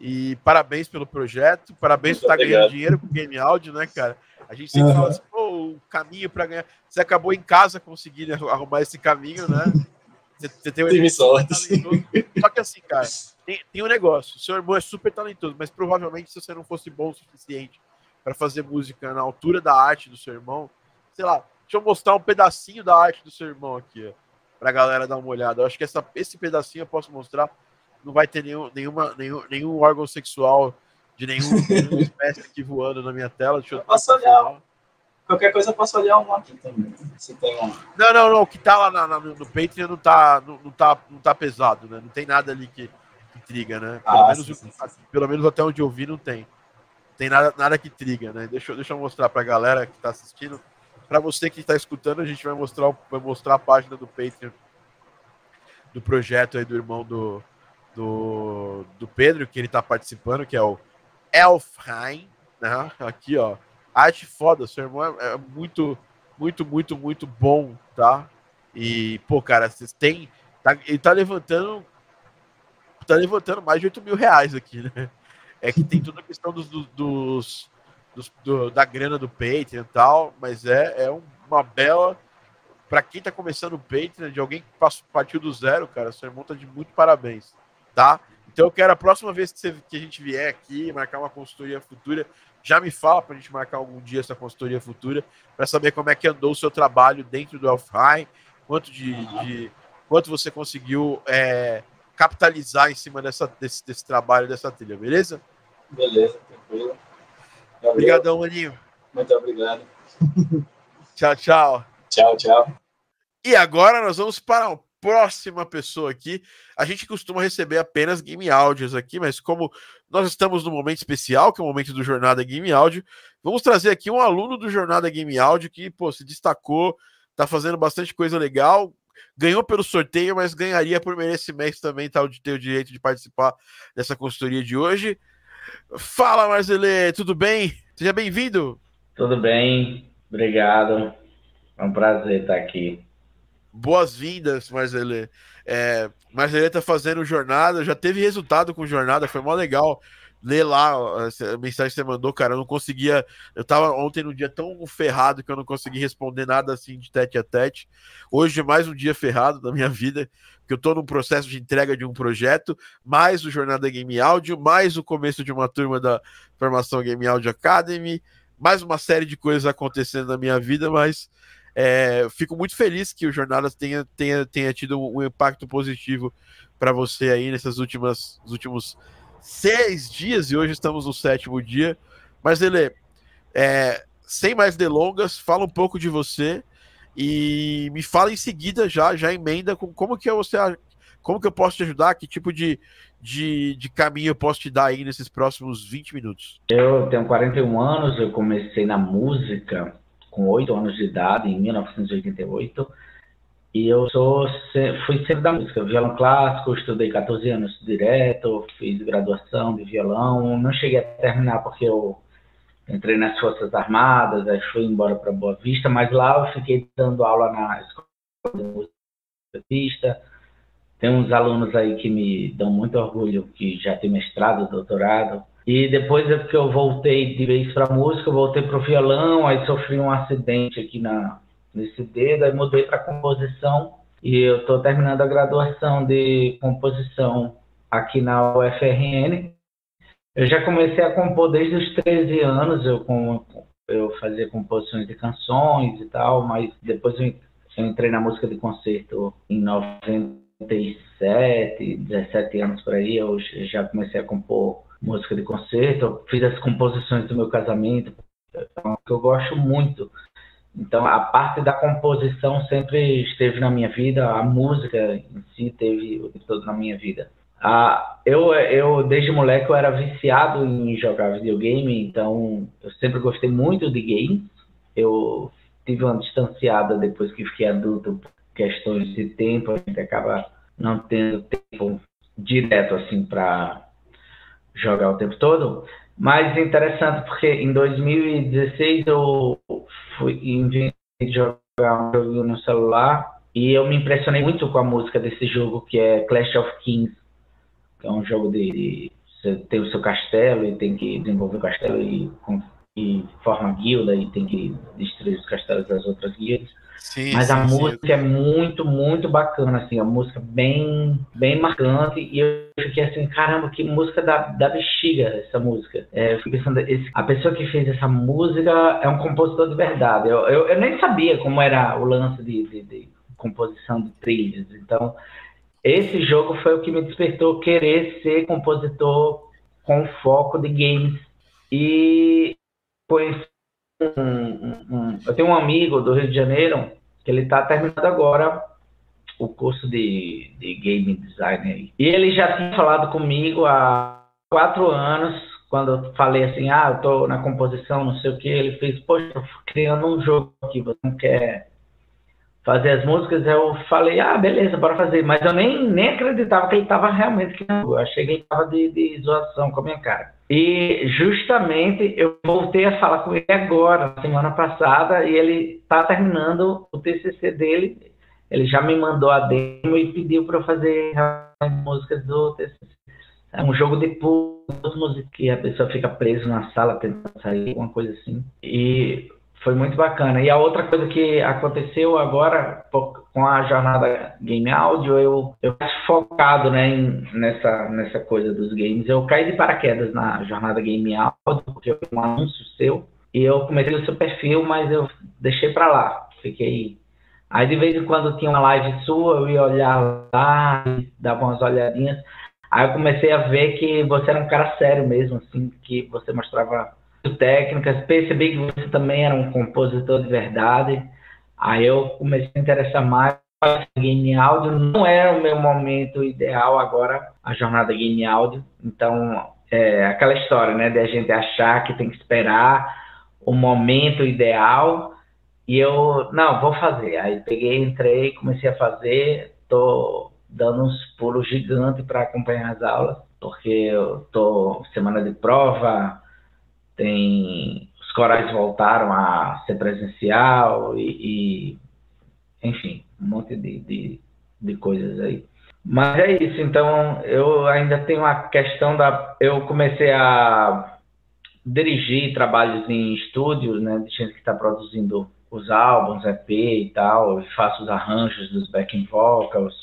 E parabéns pelo projeto. Parabéns Muito por estar tá ganhando dinheiro com Game Audio, né, cara? A gente sempre uhum. fala assim, pô, o caminho para ganhar. Você acabou em casa conseguindo arrumar esse caminho, né? Você, você tem um sorte. Só que assim, cara, tem, tem um negócio. Seu irmão é super talentoso, mas provavelmente se você não fosse bom o suficiente para fazer música na altura da arte do seu irmão, sei lá, deixa eu mostrar um pedacinho da arte do seu irmão aqui, ó, pra galera dar uma olhada. Eu acho que essa, esse pedacinho eu posso mostrar. Não vai ter nenhum, nenhuma, nenhum, nenhum órgão sexual de nenhum, nenhuma [laughs] espécie aqui voando na minha tela. Deixa eu, eu posso olhar. Qualquer coisa eu posso olhar um aqui também. Se tem um... Não, não, não. O que tá lá na, na, no Patreon não tá, não, não, tá, não tá pesado, né? Não tem nada ali que, que triga, né? Pelo, ah, menos, sim, sim, sim. pelo menos até onde eu vi, não tem. Tem nada, nada que triga, né? Deixa, deixa eu mostrar pra galera que tá assistindo. Pra você que tá escutando, a gente vai mostrar, vai mostrar a página do Patreon do projeto aí do irmão do, do, do Pedro, que ele tá participando, que é o Elfheim, né? Aqui, ó. Arte foda, seu irmão é, é, muito, muito, muito, muito bom, tá? E, pô, cara, vocês têm. Tá, ele tá levantando. Tá levantando mais de 8 mil reais aqui, né? É que tem toda a questão dos, dos, dos do, da grana do Patreon e tal, mas é, é uma bela. Para quem tá começando o Patreon, de alguém que partiu do zero, cara, seu irmão tá de muito parabéns, tá? Então eu quero a próxima vez que, você, que a gente vier aqui marcar uma consultoria futura, já me fala para a gente marcar algum dia essa consultoria futura, para saber como é que andou o seu trabalho dentro do Elfheim, quanto de, de quanto você conseguiu é, capitalizar em cima dessa, desse, desse trabalho, dessa trilha, beleza? Beleza, tranquilo. Obrigadão, Maninho. Muito obrigado. [laughs] tchau, tchau. Tchau, tchau. E agora nós vamos para o próxima pessoa aqui. A gente costuma receber apenas game áudios aqui, mas como nós estamos no momento especial, que é o momento do Jornada Game Áudio, vamos trazer aqui um aluno do Jornada Game Áudio que pô, se destacou, tá fazendo bastante coisa legal, ganhou pelo sorteio, mas ganharia por merecimento também, tá, de ter o direito de participar dessa consultoria de hoje. Fala, Marcelê, tudo bem? Seja bem-vindo. Tudo bem, obrigado. É um prazer estar aqui boas-vindas, Marzelê. É, Marzelê tá fazendo jornada, já teve resultado com jornada, foi mó legal ler lá a mensagem que você mandou, cara. Eu não conseguia. Eu tava ontem num dia tão ferrado que eu não consegui responder nada assim de tete a tete. Hoje é mais um dia ferrado da minha [laughs] vida, que eu tô num processo de entrega de um projeto, mais o Jornada Game Audio, mais o começo de uma turma da formação Game Audio Academy, mais uma série de coisas acontecendo na minha vida, mas é, fico muito feliz que o Jornadas tenha, tenha, tenha tido um, impacto positivo para você aí nessas últimas últimos seis dias e hoje estamos no sétimo dia. Mas ele, é, sem mais delongas, fala um pouco de você e me fala em seguida já, já emenda com como que você como que eu posso te ajudar, que tipo de, de, de caminho eu posso te dar aí nesses próximos 20 minutos. Eu tenho 41 anos, eu comecei na música com 8 anos de idade, em 1988, e eu sou, fui sempre da música, violão clássico, estudei 14 anos direto, fiz graduação de violão, não cheguei a terminar porque eu entrei nas Forças Armadas, aí fui embora para Boa Vista, mas lá eu fiquei dando aula na Escola de Música Vista. Tem uns alunos aí que me dão muito orgulho, que já tem mestrado, doutorado. E depois é que eu voltei de vez para música, eu voltei para o violão, aí sofri um acidente aqui na, nesse dedo, aí mudei para composição. E eu estou terminando a graduação de composição aqui na UFRN eu já comecei a compor desde os 13 anos, eu, eu fazia composições de canções e tal, mas depois eu entrei na música de concerto em 97, 17 anos por aí, eu já comecei a compor música de concerto, eu fiz as composições do meu casamento, que eu gosto muito. Então, a parte da composição sempre esteve na minha vida, a música em si teve o todo na minha vida. Ah, eu, eu, desde moleque, eu era viciado em jogar videogame, então eu sempre gostei muito de games. Eu tive uma distanciada depois que fiquei adulto, por questões de tempo, a gente acaba não tendo tempo direto assim para jogar o tempo todo. Mas é interessante porque em 2016 eu fui de jogar um jogo no celular e eu me impressionei muito com a música desse jogo que é Clash of Kings é um jogo de, de você tem o seu castelo e tem que desenvolver o castelo e, e forma guilda e tem que destruir os castelos das outras guildas. Sim, Mas sim, a sim. música é muito, muito bacana, assim, a música bem, bem marcante. E eu fiquei assim, caramba, que música da, da bexiga essa música. É, eu fiquei pensando, esse, a pessoa que fez essa música é um compositor de verdade. Eu, eu, eu nem sabia como era o lance de, de, de composição de trilhas. Então, esse jogo foi o que me despertou querer ser compositor com foco de games. E conheci um, eu tenho um amigo do Rio de Janeiro que ele está terminando agora o curso de, de game design E ele já tinha falado comigo há quatro anos, quando eu falei assim, ah, eu tô na composição, não sei o que, ele fez, poxa, eu criando um jogo aqui, você não quer fazer as músicas, eu falei, ah, beleza, bora fazer. Mas eu nem, nem acreditava que ele estava realmente criando. Eu achei que ele estava de, de zoação com a minha cara. E justamente eu voltei a falar com ele agora, semana passada, e ele está terminando o TCC dele. Ele já me mandou a demo e pediu para eu fazer as músicas do TCC. É um jogo de puzzles que a pessoa fica presa na sala tentando sair, alguma coisa assim. E foi muito bacana. E a outra coisa que aconteceu agora com a jornada Game Audio, eu, eu focado né, em, nessa, nessa coisa dos games. Eu caí de paraquedas na jornada Game Audio, porque eu um anúncio seu, e eu comecei o seu perfil, mas eu deixei para lá. Fiquei. Aí de vez em quando tinha uma live sua, eu ia olhar lá, dava umas olhadinhas. Aí eu comecei a ver que você era um cara sério mesmo, assim, que você mostrava técnicas, percebi que você também era um compositor de verdade. Aí eu comecei a interessar mais game áudio. Não era o meu momento ideal agora, a jornada game áudio. Então, é aquela história, né, de a gente achar que tem que esperar o momento ideal. E eu, não, vou fazer. Aí peguei, entrei, comecei a fazer. Tô dando uns pulos gigantes para acompanhar as aulas, porque eu tô semana de prova, tem os corais voltaram a ser presencial e, e enfim, um monte de, de, de, coisas aí. Mas é isso, então eu ainda tenho a questão da. Eu comecei a dirigir trabalhos em estúdios, né, de gente que está produzindo os álbuns, EP e tal, eu faço os arranjos dos backing vocals.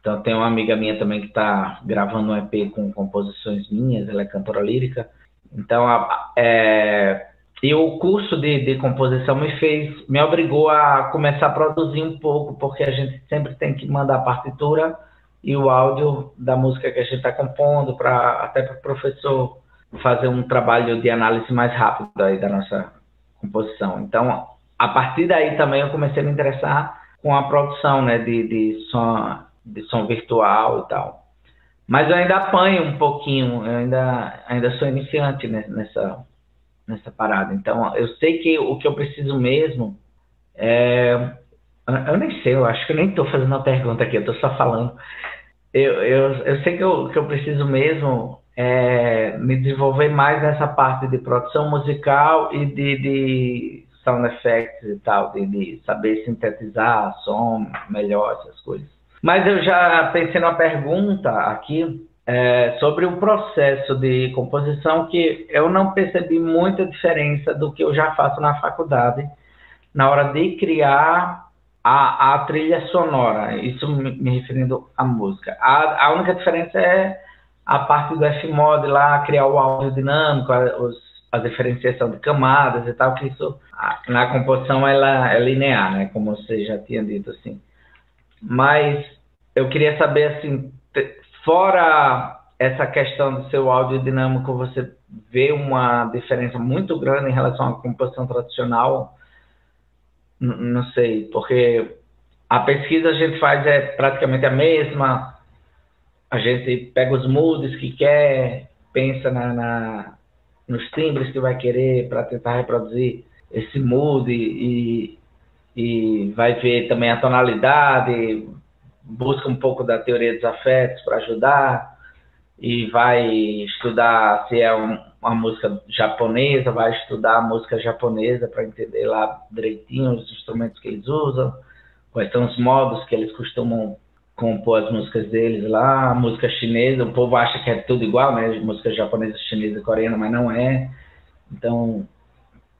Então tem uma amiga minha também que está gravando um EP com composições minhas, ela é cantora lírica. Então, a, é, e o curso de, de composição me fez, me obrigou a começar a produzir um pouco, porque a gente sempre tem que mandar a partitura e o áudio da música que a gente está compondo, para até para o professor fazer um trabalho de análise mais rápido aí da nossa composição. Então, a partir daí também eu comecei a me interessar com a produção, né, de, de som, de som virtual e tal. Mas eu ainda apanho um pouquinho, eu ainda, ainda sou iniciante nessa, nessa parada. Então, eu sei que o que eu preciso mesmo é. Eu nem sei, eu acho que nem estou fazendo uma pergunta aqui, eu estou só falando. Eu, eu, eu sei que eu, que eu preciso mesmo é, me desenvolver mais nessa parte de produção musical e de, de sound effects e tal, de, de saber sintetizar som melhor, essas coisas. Mas eu já pensei numa pergunta aqui é, sobre o processo de composição que eu não percebi muita diferença do que eu já faço na faculdade na hora de criar a, a trilha sonora, isso me, me referindo à música. A, a, única diferença é a parte do Fmod lá, criar o áudio dinâmico, os, a diferenciação de camadas e tal, que isso na composição ela é linear, né, como você já tinha dito assim. Mas eu queria saber assim, fora essa questão do seu áudio dinâmico, você vê uma diferença muito grande em relação à composição tradicional? não sei, porque a pesquisa a gente faz é praticamente a mesma, a gente pega os moods que quer, pensa na, na nos timbres que vai querer para tentar reproduzir esse mood e, e vai ver também a tonalidade, busca um pouco da teoria dos afetos para ajudar e vai estudar se é um, uma música japonesa, vai estudar a música japonesa para entender lá direitinho os instrumentos que eles usam, quais são os modos que eles costumam compor as músicas deles lá, a música chinesa, o povo acha que é tudo igual, né? Música japonesa, chinesa coreana, mas não é. Então,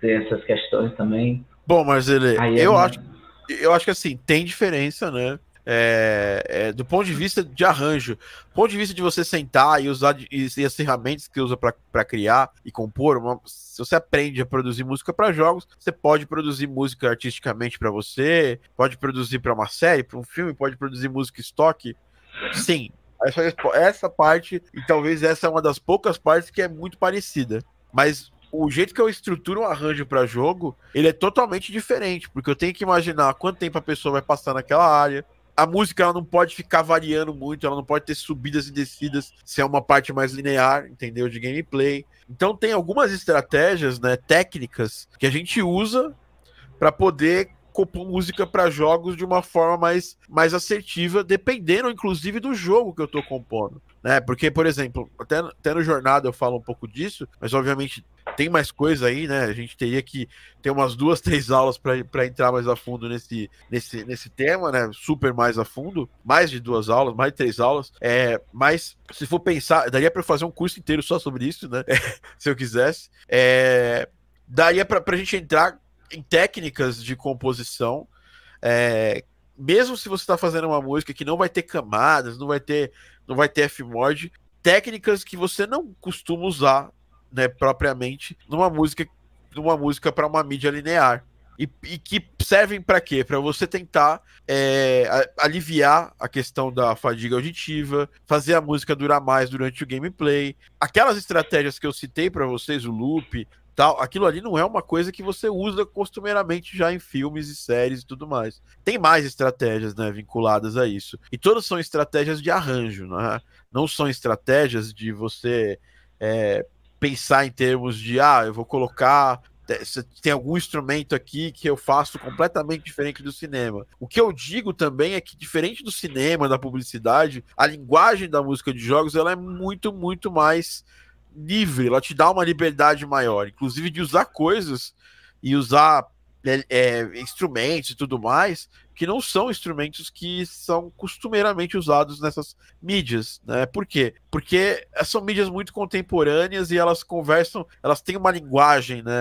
tem essas questões também. Bom, mas ele, Aí eu, é acho, eu acho que assim, tem diferença, né? é, é, do ponto de vista de arranjo, do ponto de vista de você sentar e usar e, e as ferramentas que usa para criar e compor, uma, se você aprende a produzir música para jogos, você pode produzir música artisticamente para você, pode produzir para uma série, para um filme, pode produzir música estoque. Sim, essa, essa parte, e talvez essa é uma das poucas partes que é muito parecida. Mas o jeito que eu estruturo um arranjo para jogo, ele é totalmente diferente, porque eu tenho que imaginar quanto tempo a pessoa vai passar naquela área, a música ela não pode ficar variando muito, ela não pode ter subidas e descidas se é uma parte mais linear, entendeu? De gameplay. Então tem algumas estratégias, né, técnicas que a gente usa para poder compor música para jogos de uma forma mais, mais assertiva, dependendo inclusive do jogo que eu estou compondo. Né? Porque, por exemplo, até, até no Jornada eu falo um pouco disso, mas obviamente tem mais coisa aí, né? A gente teria que ter umas duas, [laughs] três aulas para entrar mais a fundo nesse, nesse, nesse tema, né? Super mais a fundo, mais de duas aulas, mais de três aulas. É, mas se for pensar, daria para fazer um curso inteiro só sobre isso, né? [laughs] se eu quisesse. É, daria para a gente entrar em técnicas de composição. É, mesmo se você está fazendo uma música que não vai ter camadas, não vai ter, não vai ter Fmod, técnicas que você não costuma usar né, propriamente numa música numa música para uma mídia linear. E, e que servem para quê? Para você tentar é, aliviar a questão da fadiga auditiva, fazer a música durar mais durante o gameplay. Aquelas estratégias que eu citei para vocês, o loop, tal, aquilo ali não é uma coisa que você usa costumeiramente já em filmes e séries e tudo mais. Tem mais estratégias, né, vinculadas a isso. E todas são estratégias de arranjo, né? Não são estratégias de você é, pensar em termos de, ah, eu vou colocar tem algum instrumento aqui que eu faço completamente diferente do cinema. O que eu digo também é que, diferente do cinema, da publicidade, a linguagem da música de jogos ela é muito, muito mais livre, ela te dá uma liberdade maior, inclusive de usar coisas e usar é, é, instrumentos e tudo mais, que não são instrumentos que são costumeiramente usados nessas mídias, né? Por quê? Porque são mídias muito contemporâneas e elas conversam, elas têm uma linguagem, né?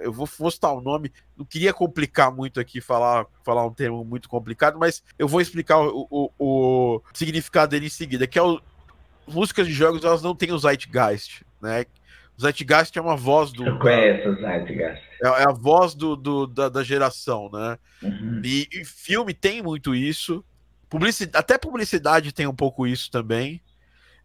Eu vou, citar o nome, não queria complicar muito aqui, falar, falar um termo muito complicado, mas eu vou explicar o, o, o significado dele em seguida, que é o músicas de jogos, elas não têm o Zeitgeist, né? Zeitgeist é uma voz do. Eu conheço o Zeitgeist. É, é a voz do, do da, da, geração, né? Uhum. E, e, filme tem muito isso. Publicidade, até publicidade tem um pouco isso também.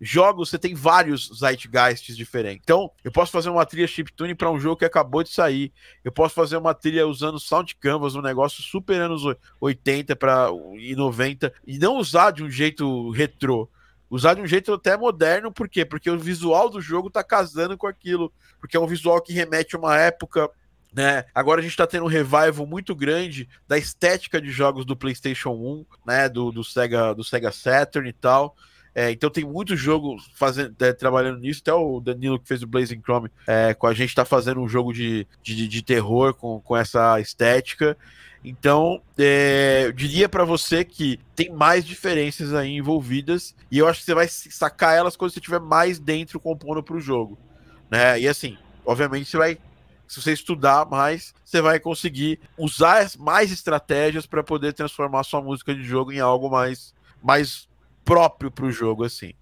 jogos você tem vários zeitgeists diferentes. Então, eu posso fazer uma trilha chiptune para um jogo que acabou de sair. Eu posso fazer uma trilha usando Sound Canvas, um negócio super anos 80 para e 90 e não usar de um jeito retrô. Usar de um jeito até moderno, por quê? Porque o visual do jogo tá casando com aquilo. Porque é um visual que remete a uma época né? Agora a gente está tendo um revival muito grande da estética de jogos do PlayStation 1, né? Do, do Sega, do Sega Saturn e tal. É, então tem muitos jogos fazendo, é, trabalhando nisso. Até o Danilo que fez o Blazing Chrome é, com a gente está fazendo um jogo de, de, de, terror com, com essa estética. Então, é, eu diria para você que tem mais diferenças aí envolvidas e eu acho que você vai sacar elas quando você estiver mais dentro compondo para o jogo, né? E assim, obviamente você vai se você estudar mais, você vai conseguir usar mais estratégias para poder transformar sua música de jogo em algo mais, mais próprio para o jogo, assim.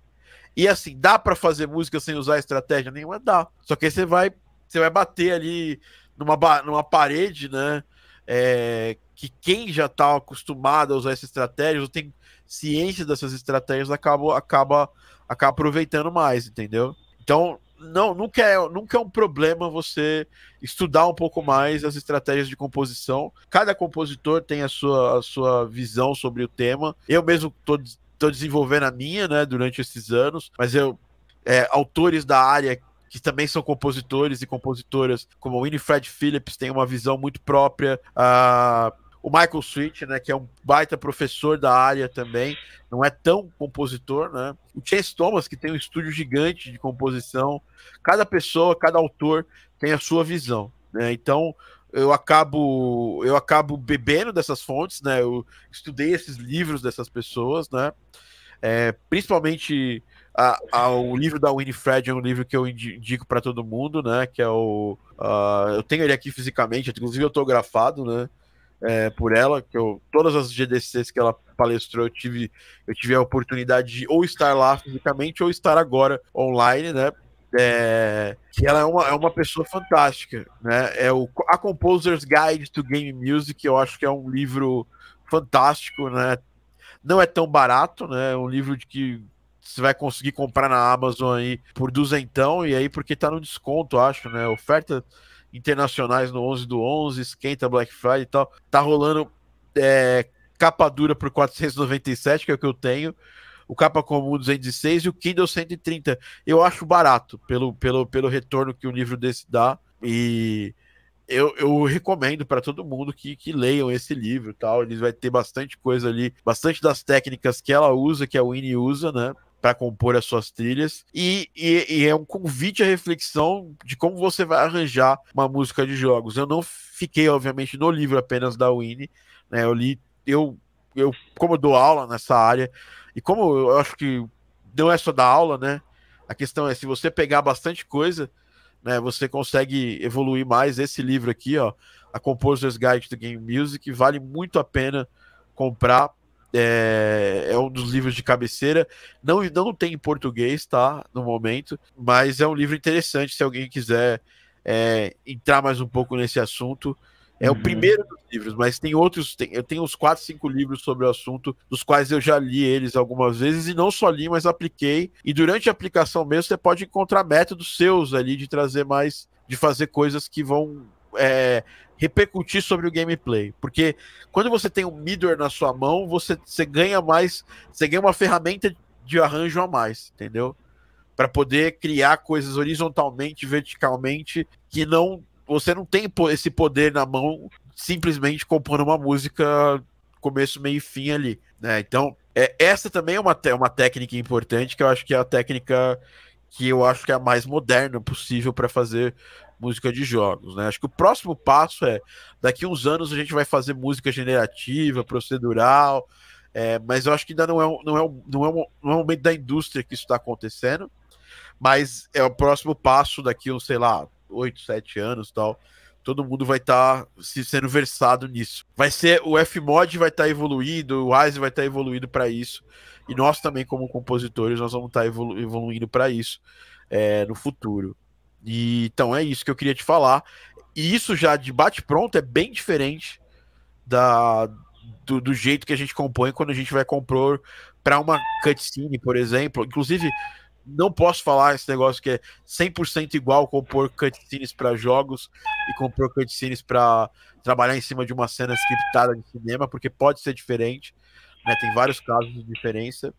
E assim, dá para fazer música sem usar estratégia nenhuma? Dá. Só que aí você vai, você vai bater ali numa, numa parede, né? É, que quem já está acostumado a usar essas estratégias, ou tem ciência dessas estratégias, acaba, acaba, acaba aproveitando mais, entendeu? Então, não, nunca é, nunca é um problema você estudar um pouco mais as estratégias de composição. Cada compositor tem a sua, a sua visão sobre o tema. Eu mesmo estou desenvolvendo a minha, né, durante esses anos, mas eu é, autores da área que também são compositores e compositoras, como Winifred Phillips, tem uma visão muito própria. Uh, o Michael Sweet, né, que é um baita professor da área também, não é tão compositor, né? O Chase Thomas, que tem um estúdio gigante de composição. Cada pessoa, cada autor tem a sua visão, né? Então, eu acabo eu acabo bebendo dessas fontes, né? Eu estudei esses livros dessas pessoas, né? É, principalmente a, a, o livro da Winifred é um livro que eu indico para todo mundo, né? Que é o uh, eu tenho ele aqui fisicamente, inclusive autografado, né? é, por ela, que eu, todas as GDCs que ela palestrou, eu tive, eu tive a oportunidade de ou estar lá fisicamente ou estar agora online, né? É, que ela é uma, é uma pessoa fantástica, né? É o A Composer's Guide to Game Music, eu acho que é um livro fantástico, né? Não é tão barato, né? É um livro de que você vai conseguir comprar na Amazon aí por duzentão, e aí porque tá no desconto, acho, né? Oferta internacionais no 11 do 11, esquenta Black Friday e tal. Tá rolando é, capa dura por 497, que é o que eu tenho. O capa comum 206 e o Kindle 130. Eu acho barato pelo, pelo, pelo retorno que um livro desse dá. E eu, eu recomendo para todo mundo que, que leiam esse livro tal. Ele vai ter bastante coisa ali, bastante das técnicas que ela usa, que a Winnie usa, né? Para compor as suas trilhas e, e, e, é um convite à reflexão de como você vai arranjar uma música de jogos. Eu não fiquei, obviamente, no livro apenas da Winnie, né? Eu li, eu, eu como eu dou aula nessa área e como eu acho que não é só da aula, né? A questão é se você pegar bastante coisa, né? Você consegue evoluir mais. Esse livro aqui, ó, a Composer's Guide to Game Music, vale muito a pena comprar é, é, um dos livros de cabeceira. Não, não tem em português, tá? No momento, mas é um livro interessante se alguém quiser é, entrar mais um pouco nesse assunto. É uhum. o primeiro dos livros, mas tem outros. Tem, eu tenho uns 4, 5 livros sobre o assunto, dos quais eu já li eles algumas vezes, e não só li, mas apliquei. E durante a aplicação mesmo, você pode encontrar métodos seus ali de trazer mais, de fazer coisas que vão é, repercutir sobre o gameplay. Porque quando você tem um middleware na sua mão, você, você ganha mais, você ganha uma ferramenta de arranjo a mais, entendeu? Para poder criar coisas horizontalmente, verticalmente, que não você não tem esse poder na mão simplesmente compondo uma música começo, meio e fim ali, né? Então, é, essa também é uma, uma técnica importante, que eu acho que é a técnica que eu acho que é a mais moderna possível para fazer música de jogos, né? Acho que o próximo passo é daqui uns anos a gente vai fazer música generativa, procedural, é, mas eu acho que ainda não é, não, é, não, é um, não é um momento da indústria que isso está acontecendo, mas é o próximo passo daqui uns, sei lá, 8, 7 anos tal. Todo mundo vai estar tá se sendo versado nisso. Vai ser o Fmod vai estar tá evoluído, o Wise vai estar tá evoluído para isso. E nós também, como compositores, nós vamos estar tá evolu evoluindo para isso é, no futuro. E, então é isso que eu queria te falar. E isso já de bate-pronto é bem diferente da, do, do, jeito que a gente compõe quando a gente vai compor para uma cutscene, por exemplo. Inclusive, não posso falar esse negócio que é 100% igual compor cutscenes para jogos e compor cutscenes para trabalhar em cima de uma cena scriptada de cinema, porque pode ser diferente, né? Tem vários casos de diferença.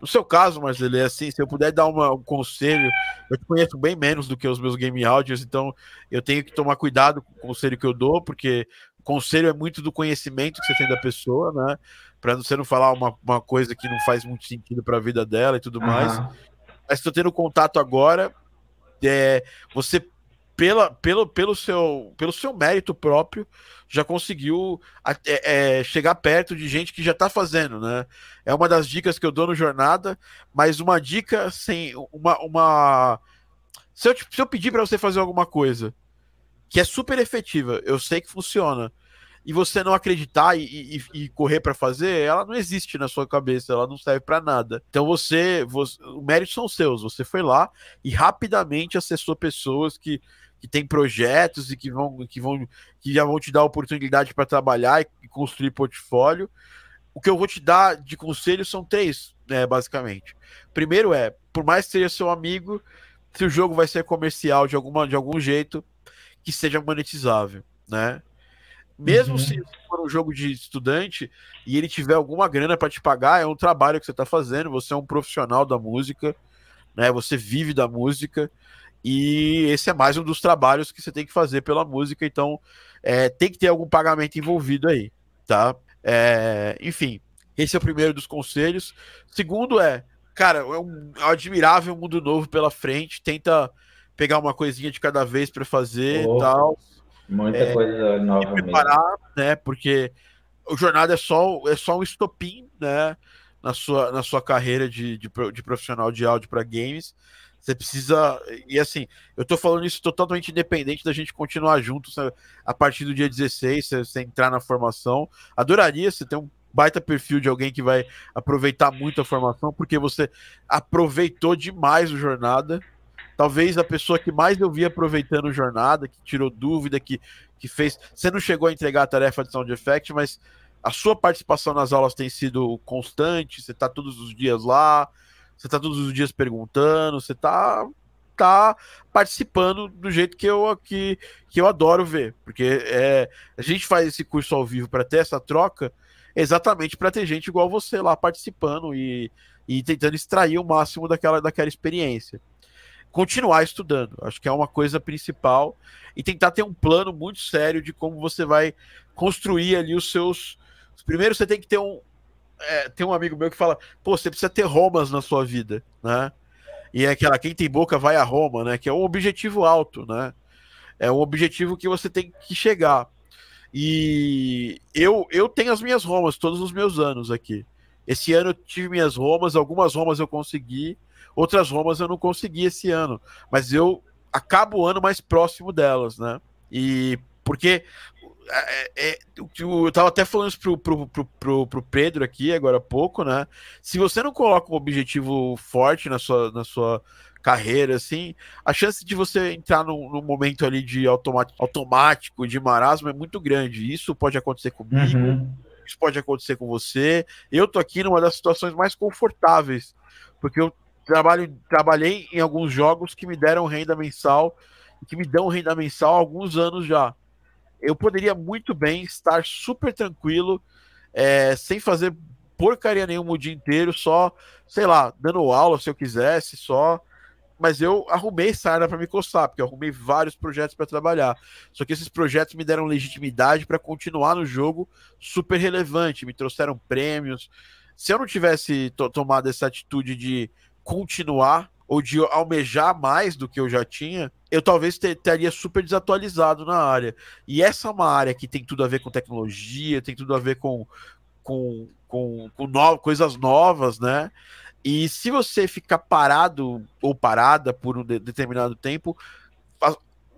No seu caso, Marcelo, é assim, se eu puder dar uma, um conselho, eu te conheço bem menos do que os meus game audios, então eu tenho que tomar cuidado com o conselho que eu dou, porque o conselho é muito do conhecimento que você tem da pessoa, né? Para você não falar uma, uma coisa que não faz muito sentido para a vida dela e tudo uhum. mais. Mas estou tendo contato agora, é, você pela, pelo, pelo, seu, pelo seu mérito próprio, já conseguiu é, é, chegar perto de gente que já está fazendo, né? É uma das dicas que eu dou no Jornada, mas uma dica sem uma. uma... Se, eu, se eu pedir para você fazer alguma coisa que é super efetiva, eu sei que funciona, e você não acreditar e, e, e correr para fazer, ela não existe na sua cabeça, ela não serve para nada. Então você, você, o mérito são seus. Você foi lá e rapidamente acessou pessoas que que tem projetos e que vão que vão que já vão te dar oportunidade para trabalhar e construir portfólio. O que eu vou te dar de conselho são três, né, basicamente. Primeiro é, por mais que seja seu amigo, se o jogo vai ser comercial de alguma de algum jeito, que seja monetizável, né? Mesmo uhum. se for um jogo de estudante e ele tiver alguma grana para te pagar, é um trabalho que você está fazendo, você é um profissional da música, né? Você vive da música e esse é mais um dos trabalhos que você tem que fazer pela música, então é, tem que ter algum pagamento envolvido aí, tá? É, enfim, esse é o primeiro dos conselhos. Segundo é, cara, é um, é admirável mundo novo pela frente, tenta pegar uma coisinha de cada vez para fazer e tal. Muita é, coisa nova preparar, mesmo. né? Porque o jornada é só é só um estopim, né? Na sua, na sua carreira de, de, de profissional de áudio para games. Você precisa. E assim, eu tô falando isso totalmente independente da gente continuar junto sabe? a partir do dia 16, você, você entrar na formação. Adoraria você ter um baita perfil de alguém que vai aproveitar muito a formação, porque você aproveitou demais o jornada. Talvez a pessoa que mais eu vi aproveitando jornada, que tirou dúvida, que, que fez. Você não chegou a entregar a tarefa de sound effect, mas a sua participação nas aulas tem sido constante, você está todos os dias lá, você tá todos os dias perguntando, você tá tá participando do jeito que eu que, que eu adoro ver, porque é, a gente faz esse curso ao vivo para ter essa troca exatamente para ter gente igual você lá participando e, e tentando extrair o máximo daquela, daquela experiência. Continuar estudando, acho que é uma coisa principal, e tentar ter um plano muito sério de como você vai construir ali os seus. Primeiro você tem que ter um, é, tem um amigo meu que fala, pô, você precisa ter Romas na sua vida, né? E é aquela, quem tem boca vai a Roma, né? Que é um objetivo alto, né? É um objetivo que você tem que chegar. E eu, eu tenho as minhas Romas todos os meus anos aqui. Esse ano eu tive minhas Romas, algumas Romas eu consegui, outras Romas eu não consegui esse ano. Mas eu acabo o ano mais próximo delas, né? E porque é, é, é eu tava até falando isso pro, pro, pro, pro, pro Pedro aqui agora há pouco, né? Se você não coloca um objetivo forte na sua, na sua carreira, assim, a chance de você entrar num, num momento ali de automático, automático, de marasmo, é muito grande. Isso pode acontecer comigo, uhum. isso pode acontecer com você. Eu tô aqui numa das situações mais confortáveis, porque eu trabalho, trabalhei em alguns jogos que me deram renda mensal, que me dão renda mensal há alguns anos já eu poderia muito bem estar super tranquilo, é, sem fazer porcaria nenhuma o dia inteiro, só, sei lá, dando aula se eu quisesse, só. Mas eu arrumei essa área para me coçar, porque eu arrumei vários projetos para trabalhar. Só que esses projetos me deram legitimidade para continuar no jogo super relevante, me trouxeram prêmios. Se eu não tivesse tomado essa atitude de continuar ou de almejar mais do que eu já tinha, eu talvez estaria super desatualizado na área. E essa é uma área que tem tudo a ver com tecnologia, tem tudo a ver com, com, com, com no, coisas novas, né? E se você ficar parado ou parada por um de, determinado tempo,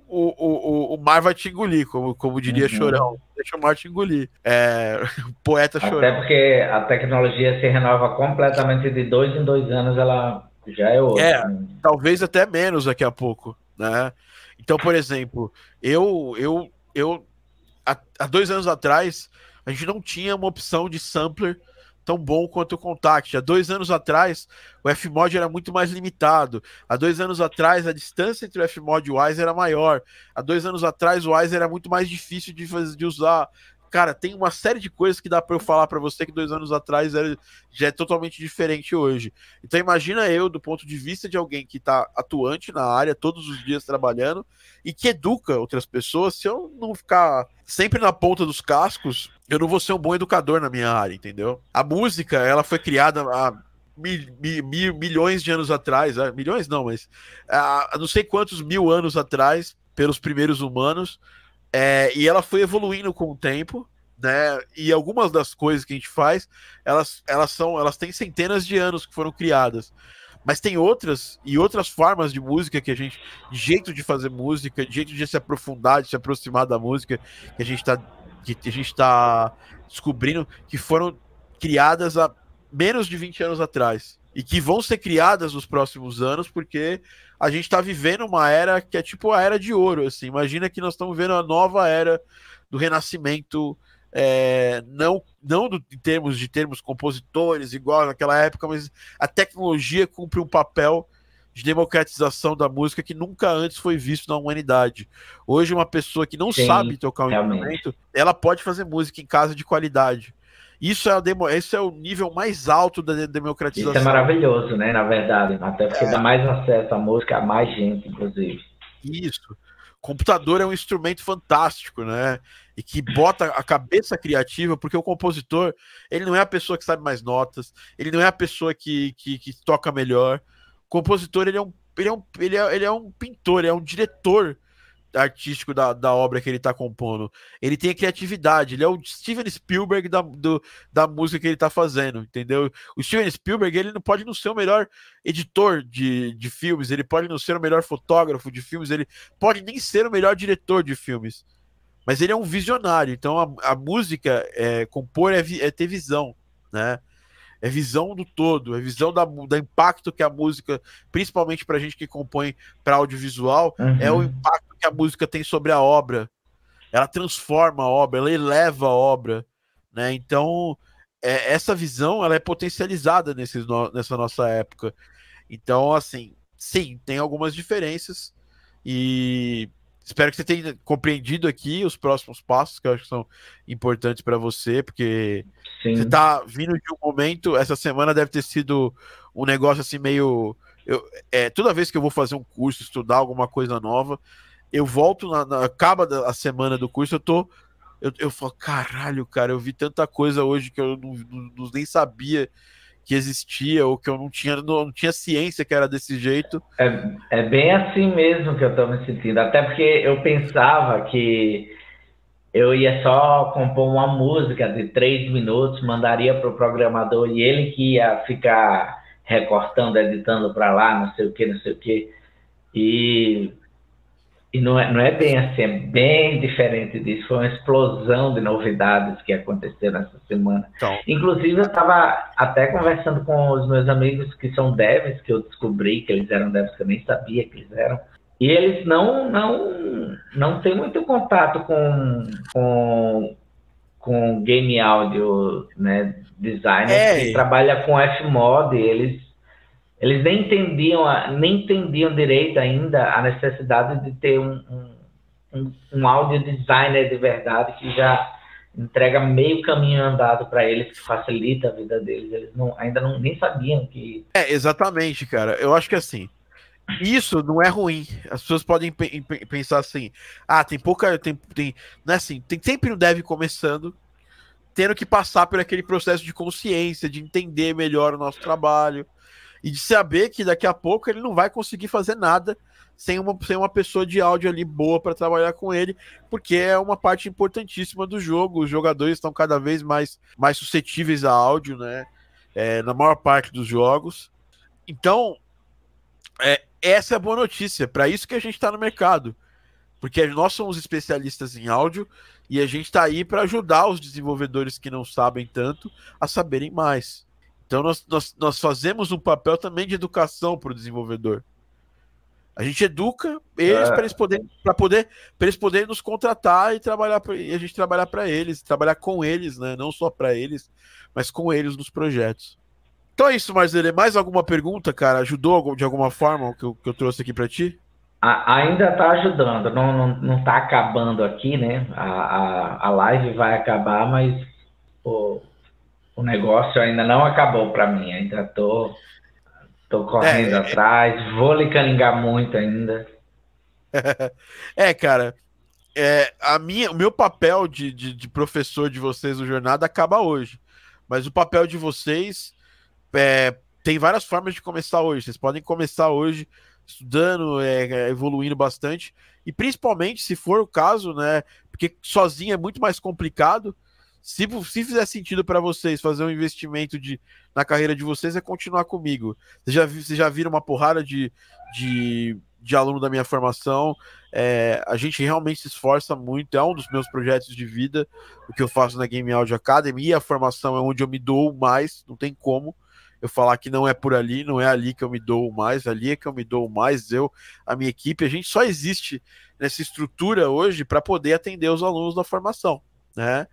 o, o, o mar vai te engolir, como, como diria uhum. Chorão. Deixa o mar te engolir. É, [laughs] poeta Chorão. Até porque a tecnologia se renova completamente de dois em dois anos, ela já é outro. É, talvez até menos daqui a pouco, né? Então, por exemplo, eu, eu, eu há, há dois anos atrás, a gente não tinha uma opção de sampler tão bom quanto o Contact. Há dois anos atrás, o Fmod era muito mais limitado. Há dois anos atrás, a distância entre o Fmod e o Wise era maior. Há dois anos atrás, o Wise era muito mais difícil de, fazer, de usar. Cara, tem uma série de coisas que dá para eu falar para você que dois anos atrás era, já é totalmente diferente hoje. Então imagina eu, do ponto de vista de alguém que está atuante na área, todos os dias trabalhando, e que educa outras pessoas, se eu não ficar sempre na ponta dos cascos, eu não vou ser um bom educador na minha área, entendeu? A música, ela foi criada há mil, mil, milhões de anos atrás, ah, milhões não, mas há não sei quantos mil anos atrás, pelos primeiros humanos, é, e ela foi evoluindo com o tempo, né? E algumas das coisas que a gente faz, elas, elas são, elas têm centenas de anos que foram criadas. Mas tem outras e outras formas de música que a gente, de jeito de fazer música, de jeito de se aprofundar, de se aproximar da música que a gente está que a gente está descobrindo que foram criadas há menos de 20 anos atrás e que vão ser criadas nos próximos anos porque a gente está vivendo uma era que é tipo a era de ouro, assim. Imagina que nós estamos vendo a nova era do renascimento, é, não, não do, em termos de termos compositores, igual naquela época, mas a tecnologia cumpre um papel de democratização da música que nunca antes foi visto na humanidade. Hoje, uma pessoa que não Sim, sabe tocar um realmente. instrumento, ela pode fazer música em casa de qualidade. Isso é, demo, é o nível mais alto da democratização. Isso é maravilhoso, né? Na verdade. Até porque é. dá mais acesso à música a mais gente, inclusive. Isso. Computador é um instrumento fantástico, né? E que bota a cabeça criativa, porque o compositor, ele não é a pessoa que sabe mais notas, ele não é a pessoa que, que, que toca melhor. O compositor, ele é um, ele é um, ele é, ele é um pintor, ele é um diretor artístico da, da obra que ele está compondo. Ele tem a criatividade, ele é o Steven Spielberg da, do, da música que ele está fazendo, entendeu? O Steven Spielberg, ele não pode não ser o melhor editor de, de filmes, ele pode não ser o melhor fotógrafo de filmes, ele pode nem ser o melhor diretor de filmes, mas ele é um visionário, então a, a música, é, compor é, é ter visão, né? é visão do todo, é visão da, do impacto que a música, principalmente para gente que compõe para audiovisual, uhum. é o impacto que a música tem sobre a obra. Ela transforma a obra, ela eleva a obra, né? Então, é, essa visão ela é potencializada nesse, nessa nossa época. Então, assim, sim, tem algumas diferenças e espero que você tenha compreendido aqui os próximos passos que eu acho que são importantes para você, porque Sim. você está vindo de um momento, essa semana deve ter sido um negócio assim meio eu, é, toda vez que eu vou fazer um curso, estudar alguma coisa nova, eu volto na, na acaba a semana do curso, eu tô eu, eu falo, caralho, cara, eu vi tanta coisa hoje que eu não, não, nem sabia que existia ou que eu não tinha, não, não, tinha ciência que era desse jeito. É, é bem assim mesmo que eu tô me sentindo, até porque eu pensava que eu ia só compor uma música de três minutos, mandaria para o programador e ele que ia ficar recortando, editando para lá, não sei o que, não sei o que. E e não é, não é bem assim, é bem diferente disso. Foi uma explosão de novidades que aconteceram essa semana. Então. Inclusive, eu estava até conversando com os meus amigos que são devs, que eu descobri que eles eram devs, que eu nem sabia que eles eram. E eles não, não, não têm muito contato com, com, com game audio, né? Designer é. que trabalha com Fmod, eles eles nem entendiam, nem entendiam direito ainda a necessidade de ter um, um, um audio designer de verdade que já entrega meio caminho andado para eles, que facilita a vida deles. Eles não, ainda não, nem sabiam que. É, exatamente, cara. Eu acho que assim. Isso não é ruim. As pessoas podem pensar assim: ah, tem pouca. Tem, tem, não é assim, tem sempre um dev começando, tendo que passar por aquele processo de consciência, de entender melhor o nosso trabalho e de saber que daqui a pouco ele não vai conseguir fazer nada sem uma, sem uma pessoa de áudio ali boa para trabalhar com ele, porque é uma parte importantíssima do jogo. Os jogadores estão cada vez mais, mais suscetíveis a áudio, né? É, na maior parte dos jogos. Então, é, essa é a boa notícia. Para isso que a gente está no mercado. Porque nós somos especialistas em áudio e a gente está aí para ajudar os desenvolvedores que não sabem tanto a saberem mais. Então nós, nós, nós fazemos um papel também de educação para o desenvolvedor. A gente educa eles é. para eles poderem para poder para eles poderem nos contratar e trabalhar e a gente trabalhar para eles, trabalhar com eles, né? Não só para eles, mas com eles nos projetos. Então é isso, Marcelo. Mais alguma pergunta, cara? Ajudou de alguma forma o que eu, que eu trouxe aqui para ti? A, ainda está ajudando, não, não, não tá acabando aqui, né? A, a, a live vai acabar, mas o, o negócio ainda não acabou para mim. Ainda tô, tô correndo é, é. atrás, é... vou lhe caningar muito ainda. [laughs] é, cara, é, a minha, o meu papel de, de, de, professor de vocês no Jornada acaba hoje. Mas o papel de vocês é, tem várias formas de começar hoje. Vocês podem começar hoje estudando, é, é, evoluindo bastante. E principalmente, se for o caso, né? Porque sozinho é muito mais complicado. Se, se fizer sentido para vocês fazer um investimento de, na carreira de vocês, é continuar comigo. Vocês já, vocês já viram uma porrada de, de, de aluno da minha formação. É, a gente realmente se esforça muito. É um dos meus projetos de vida, o que eu faço na Game Audio Academy. E a formação é onde eu me dou mais, não tem como eu falar que não é por ali, não é ali que eu me dou mais, ali é que eu me dou mais, eu, a minha equipe, a gente só existe nessa estrutura hoje para poder atender os alunos da formação, né?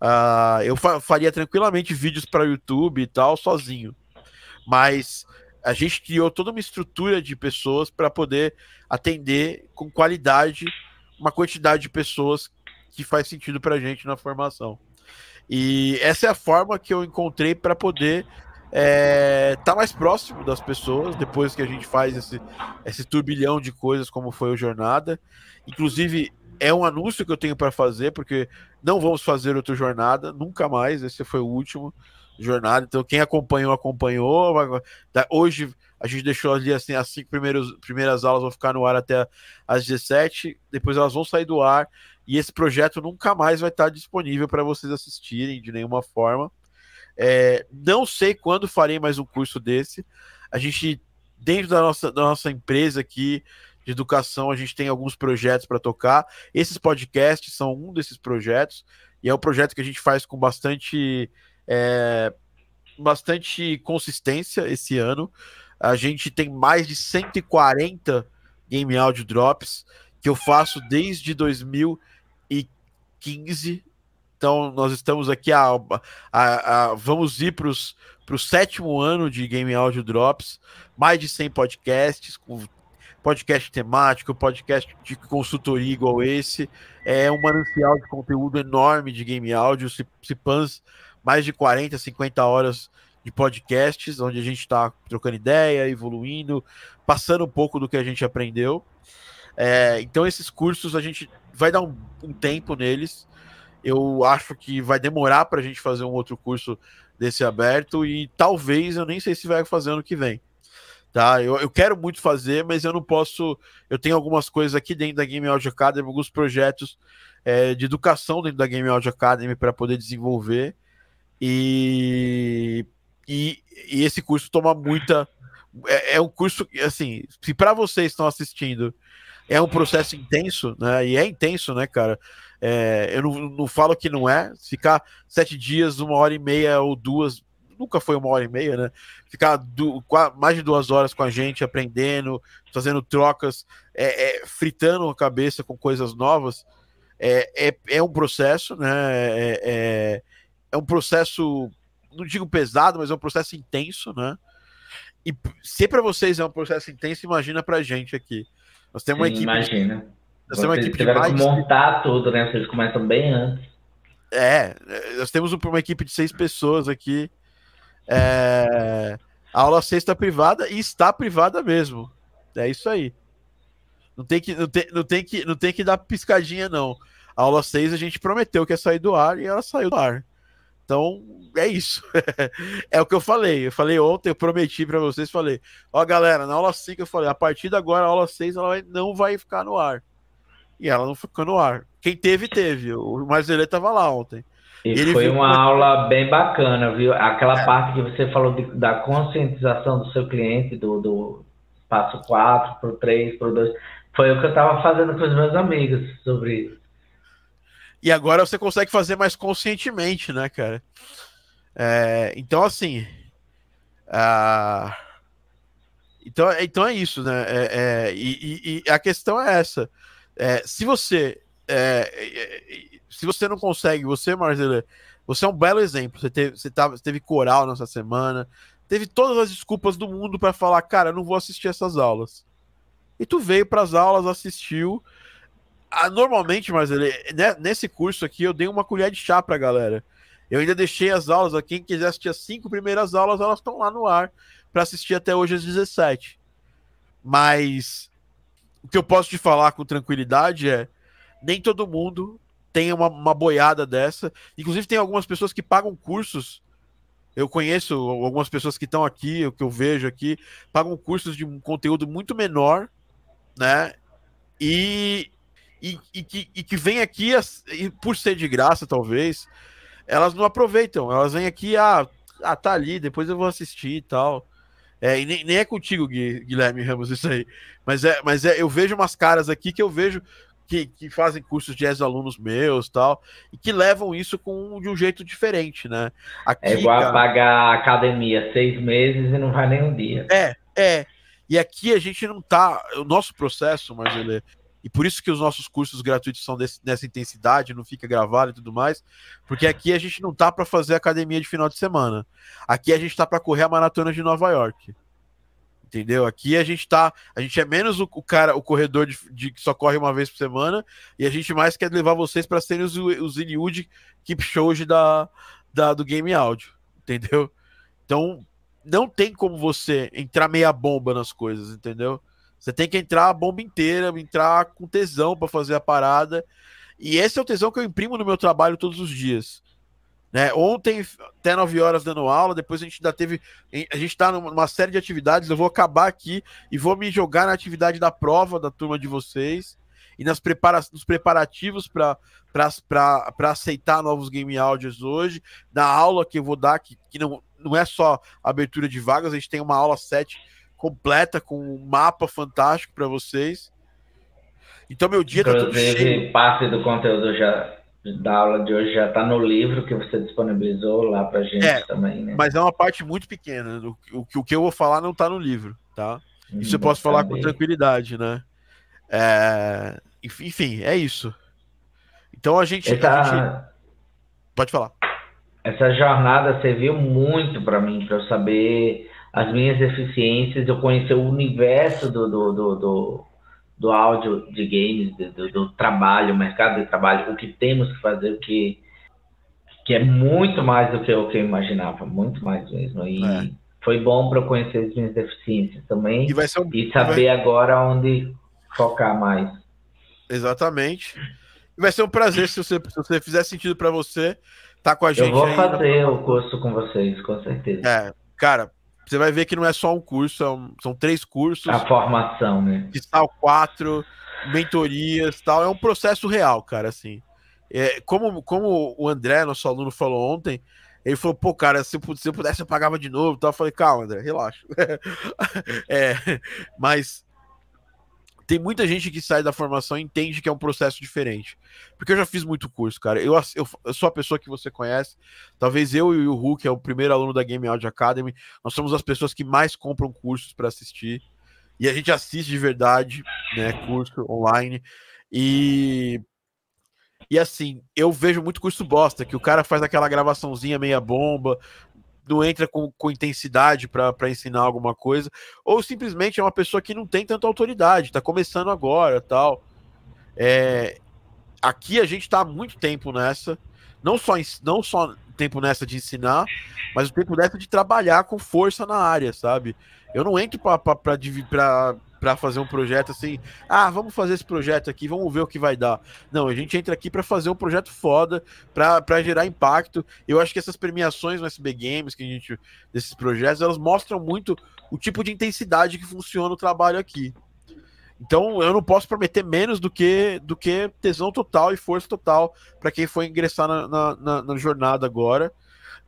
Uh, eu fa faria tranquilamente vídeos para YouTube e tal, sozinho, mas a gente criou toda uma estrutura de pessoas para poder atender com qualidade uma quantidade de pessoas que faz sentido para a gente na formação. E essa é a forma que eu encontrei para poder é, tá mais próximo das pessoas depois que a gente faz esse, esse turbilhão de coisas como foi o Jornada. Inclusive, é um anúncio que eu tenho para fazer, porque não vamos fazer outra jornada, nunca mais. Esse foi o último jornada. Então, quem acompanhou, acompanhou. Hoje a gente deixou ali assim, as cinco primeiras aulas vão ficar no ar até às 17, depois elas vão sair do ar. E esse projeto nunca mais vai estar disponível para vocês assistirem de nenhuma forma. É, não sei quando farei mais um curso desse. A gente, dentro da nossa, da nossa empresa aqui de educação, a gente tem alguns projetos para tocar. Esses podcasts são um desses projetos, e é um projeto que a gente faz com bastante, é, bastante consistência esse ano. A gente tem mais de 140 Game Audio Drops que eu faço desde 2015 então, nós estamos aqui a, a, a vamos ir para o sétimo ano de Game Audio Drops, mais de 100 podcasts, com podcast temático, podcast de consultoria igual esse, é um manancial de conteúdo enorme de game áudio, Cipans, mais de 40, 50 horas de podcasts, onde a gente está trocando ideia, evoluindo, passando um pouco do que a gente aprendeu. É, então, esses cursos a gente vai dar um, um tempo neles, eu acho que vai demorar para a gente fazer um outro curso desse aberto e talvez eu nem sei se vai fazer ano que vem. Tá? Eu, eu quero muito fazer, mas eu não posso. Eu tenho algumas coisas aqui dentro da Game Audio Academy, alguns projetos é, de educação dentro da Game Audio Academy para poder desenvolver. E, e, e, esse curso toma muita. É, é um curso assim, se para vocês estão assistindo é um processo intenso, né? E é intenso, né, cara? É, eu não, não falo que não é. Ficar sete dias, uma hora e meia ou duas, nunca foi uma hora e meia, né? Ficar du, mais de duas horas com a gente, aprendendo, fazendo trocas, é, é, fritando a cabeça com coisas novas, é, é, é um processo, né? É, é, é um processo, não digo pesado, mas é um processo intenso, né? E se para vocês é um processo intenso, imagina pra gente aqui. Nós temos uma equipe. Imagina. Nós temos uma equipe tiveram mais... que montar tudo, né? Vocês começam bem antes. É, nós temos uma equipe de seis pessoas aqui. É... A aula sexta privada e está privada mesmo. É isso aí. Não tem que, não tem, não tem que, não tem que dar piscadinha, não. A aula 6 a gente prometeu que ia sair do ar e ela saiu do ar. Então, é isso. [laughs] é o que eu falei. Eu falei ontem, eu prometi para vocês, falei, ó galera, na aula 5 eu falei, a partir de agora a aula 6 ela não vai ficar no ar. E ela não ficou no ar. Quem teve, teve. O Marzelê tava lá ontem. E Ele foi uma aula bem bacana, viu? Aquela é. parte que você falou de, da conscientização do seu cliente, do, do passo 4 pro 3, pro 2, foi o que eu tava fazendo com os meus amigos sobre isso. E agora você consegue fazer mais conscientemente, né, cara? É, então, assim. Uh, Então, é, então é isso, né? É, é e, e, a questão é essa. É, se você é, é, se você não consegue, você, Marcelo, você é um belo exemplo. Você teve, você tava, você teve coral nessa semana, teve todas as desculpas do mundo para falar, cara, eu não vou assistir essas aulas. E tu veio para as aulas, assistiu. Ah, normalmente, Marcelo, né, nesse curso aqui eu dei uma colher de chá pra galera. Eu ainda deixei as aulas, quem quiser assistir as cinco primeiras aulas, elas estão lá no ar para assistir até hoje às 17. Mas o que eu posso te falar com tranquilidade é: nem todo mundo tem uma, uma boiada dessa. Inclusive, tem algumas pessoas que pagam cursos. Eu conheço algumas pessoas que estão aqui, o que eu vejo aqui, pagam cursos de um conteúdo muito menor, né? E, e, e, que, e que vem aqui, e por ser de graça, talvez, elas não aproveitam. Elas vêm aqui, ah, ah tá ali, depois eu vou assistir e tal. É, e nem, nem, é contigo, Guilherme Ramos, isso aí. Mas é, mas é, eu vejo umas caras aqui que eu vejo que, que fazem cursos de ex-alunos meus tal, e que levam isso com, de um jeito diferente, né? Aqui, é igual cara, a pagar a academia seis meses e não vai nem um dia. É, é. E aqui a gente não tá. O nosso processo, mas ele. E por isso que os nossos cursos gratuitos são desse, nessa intensidade, não fica gravado e tudo mais, porque aqui a gente não tá para fazer academia de final de semana. Aqui a gente tá para correr a maratona de Nova York. Entendeu? Aqui a gente tá. A gente é menos o, o cara, o corredor de, de, que só corre uma vez por semana, e a gente mais quer levar vocês para serem os, os Iliud Shows da, da, do Game Audio. Entendeu? Então, não tem como você entrar meia bomba nas coisas, entendeu? Você tem que entrar a bomba inteira, entrar com tesão para fazer a parada. E esse é o tesão que eu imprimo no meu trabalho todos os dias. Né? Ontem, até 9 horas dando aula, depois a gente ainda teve. A gente está numa série de atividades. Eu vou acabar aqui e vou me jogar na atividade da prova da turma de vocês e nas prepara nos preparativos para aceitar novos game áudios hoje. Na aula que eu vou dar, que, que não, não é só abertura de vagas, a gente tem uma aula 7 completa com um mapa fantástico para vocês. Então meu dia Inclusive, tá todo cheio. parte do conteúdo já da aula de hoje já está no livro que você disponibilizou lá para gente é, também, né? Mas é uma parte muito pequena. O, o, o que eu vou falar não está no livro, tá? Hum, isso eu posso falar saber. com tranquilidade, né? É, enfim, é isso. Então a gente, Essa... a gente... Pode falar. Essa jornada serviu muito para mim, para eu saber as minhas deficiências, eu conhecer o universo do, do, do, do, do áudio de games, do, do, trabalho, o mercado de trabalho, o que temos que fazer, o que, que é muito mais do que eu, que eu imaginava, muito mais mesmo. E é. foi bom para eu conhecer as minhas deficiências também e, um... e saber vai... agora onde focar mais. Exatamente. Vai ser um prazer se você, se você fizer sentido para você, tá com a gente. Eu vou fazer o curso com vocês, com certeza. É, cara, você vai ver que não é só um curso, são, é são três cursos. A formação, né? Tal quatro, mentorias tal. É um processo real, cara, assim. É, como, como o André, nosso aluno, falou ontem, ele falou, pô, cara, se, eu pudesse, eu pagava de novo. Então eu falei, calma, André, relaxa. [laughs] é, mas tem muita gente que sai da formação e entende que é um processo diferente. Porque eu já fiz muito curso, cara. Eu, eu, eu, sou a pessoa que você conhece. Talvez eu e o Hulk, que é o primeiro aluno da Game Audio Academy, nós somos as pessoas que mais compram cursos para assistir. E a gente assiste de verdade, né? Curso online. E. E assim, eu vejo muito curso bosta, que o cara faz aquela gravaçãozinha meia bomba, não entra com, com intensidade para ensinar alguma coisa, ou simplesmente é uma pessoa que não tem tanta autoridade, está começando agora tal. É, aqui a gente está há muito tempo nessa, não só, não só tempo nessa de ensinar, mas o tempo nessa de trabalhar com força na área, sabe? Eu não entro para fazer um projeto assim, ah, vamos fazer esse projeto aqui, vamos ver o que vai dar. Não, a gente entra aqui para fazer um projeto foda, para gerar impacto. Eu acho que essas premiações no SB Games, que a gente desses projetos, elas mostram muito o tipo de intensidade que funciona o trabalho aqui. Então, eu não posso prometer menos do que do que tesão total e força total para quem for ingressar na, na, na, na jornada agora.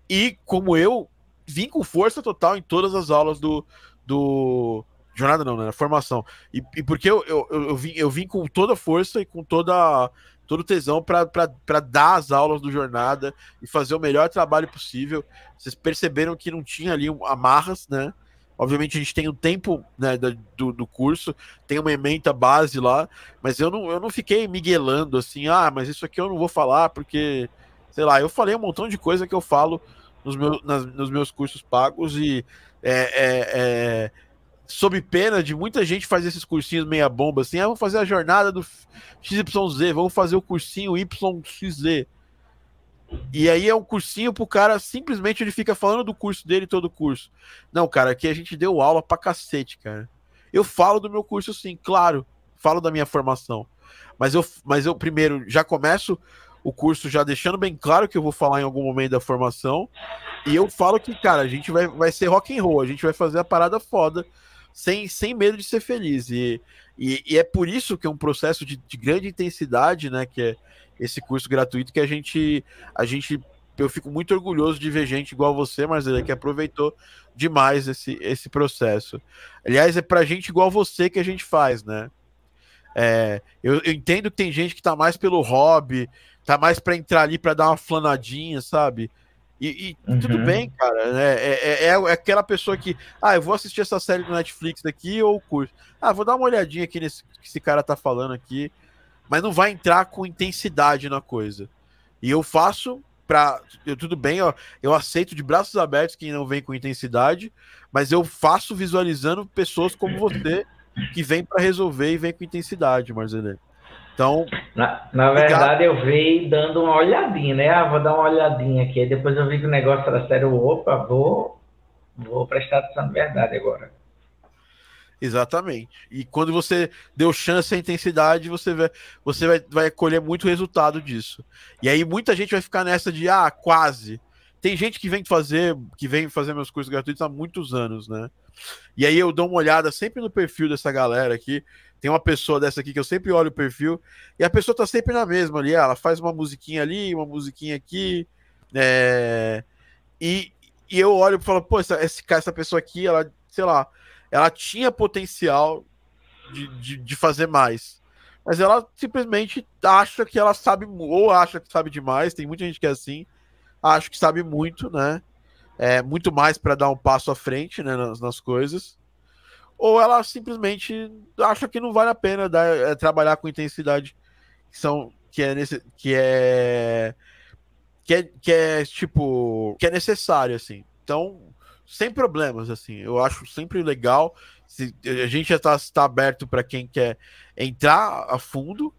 E como eu vim com força total em todas as aulas do, do Jornada não, né? Formação. E, e porque eu, eu, eu, vim, eu vim com toda força e com toda todo tesão para dar as aulas do Jornada e fazer o melhor trabalho possível. Vocês perceberam que não tinha ali amarras, né? Obviamente a gente tem o tempo né, do, do curso, tem uma ementa base lá, mas eu não, eu não fiquei miguelando assim, ah, mas isso aqui eu não vou falar porque, sei lá, eu falei um montão de coisa que eu falo nos meus, nas, nos meus cursos pagos e é, é, é, sob pena de muita gente fazer esses cursinhos meia bomba assim, ah, vamos fazer a jornada do XYZ, vamos fazer o cursinho YXZ. E aí é um cursinho pro cara, simplesmente ele fica falando do curso dele todo o curso. Não, cara, aqui a gente deu aula pra cacete, cara. Eu falo do meu curso sim, claro, falo da minha formação. Mas eu, mas eu primeiro já começo o curso já deixando bem claro que eu vou falar em algum momento da formação. E eu falo que, cara, a gente vai, vai ser rock and roll, a gente vai fazer a parada foda, sem, sem medo de ser feliz. E, e, e é por isso que é um processo de, de grande intensidade, né? Que é esse curso gratuito que a gente a gente eu fico muito orgulhoso de ver gente igual você, Marcela, que aproveitou demais esse, esse processo. Aliás, é pra gente igual você que a gente faz, né? É, eu, eu, entendo que tem gente que tá mais pelo hobby, tá mais para entrar ali para dar uma flanadinha, sabe? E, e uhum. tudo bem, cara. Né? É, é, é, é, aquela pessoa que, ah, eu vou assistir essa série do Netflix daqui ou o curso. Ah, vou dar uma olhadinha aqui nesse que esse cara tá falando aqui mas não vai entrar com intensidade na coisa. E eu faço para eu tudo bem, ó, eu aceito de braços abertos quem não vem com intensidade, mas eu faço visualizando pessoas como você [clears throat] que vem para resolver e vem com intensidade, Marcelene. Então, na, na verdade, eu vi dando uma olhadinha, né? Ah, vou dar uma olhadinha aqui. Aí depois eu vi que o negócio era sério. Opa, vou, vou prestar atenção na verdade agora. Exatamente. E quando você deu chance à intensidade, você vai, você vai, vai colher muito resultado disso. E aí muita gente vai ficar nessa de ah, quase. Tem gente que vem fazer, que vem fazer meus cursos gratuitos há muitos anos, né? E aí eu dou uma olhada sempre no perfil dessa galera aqui. Tem uma pessoa dessa aqui que eu sempre olho o perfil, e a pessoa tá sempre na mesma ali. Ela faz uma musiquinha ali, uma musiquinha aqui. É... E, e eu olho e falo, pô, essa, essa pessoa aqui, ela, sei lá, ela tinha potencial de, de, de, fazer mais. Mas ela simplesmente acha que ela sabe, ou acha que sabe demais, tem muita gente que é assim, acha que sabe muito, né? É, muito mais para dar um passo à frente né, nas, nas, coisas. Ou ela simplesmente acha que não vale a pena dar, é, trabalhar com intensidade que são que é nesse, que é que é, que é tipo que é necessário assim. Então sem problemas, assim. Eu acho sempre legal. Se, a gente já está tá aberto para quem quer entrar a fundo,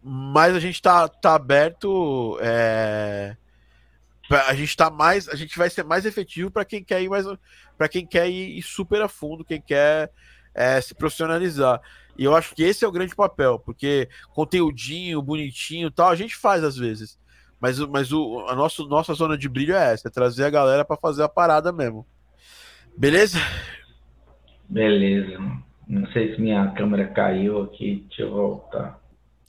mas a gente está tá aberto. É, a gente está mais. A gente vai ser mais efetivo para quem quer ir mais. para quem quer ir, super a fundo, quem quer é, se profissionalizar. E eu acho que esse é o grande papel, porque conteúdinho, bonitinho tal, a gente faz às vezes. Mas, mas o, a nosso, nossa zona de brilho é essa, é trazer a galera para fazer a parada mesmo. Beleza? Beleza. Não sei se minha câmera caiu aqui. Deixa eu voltar.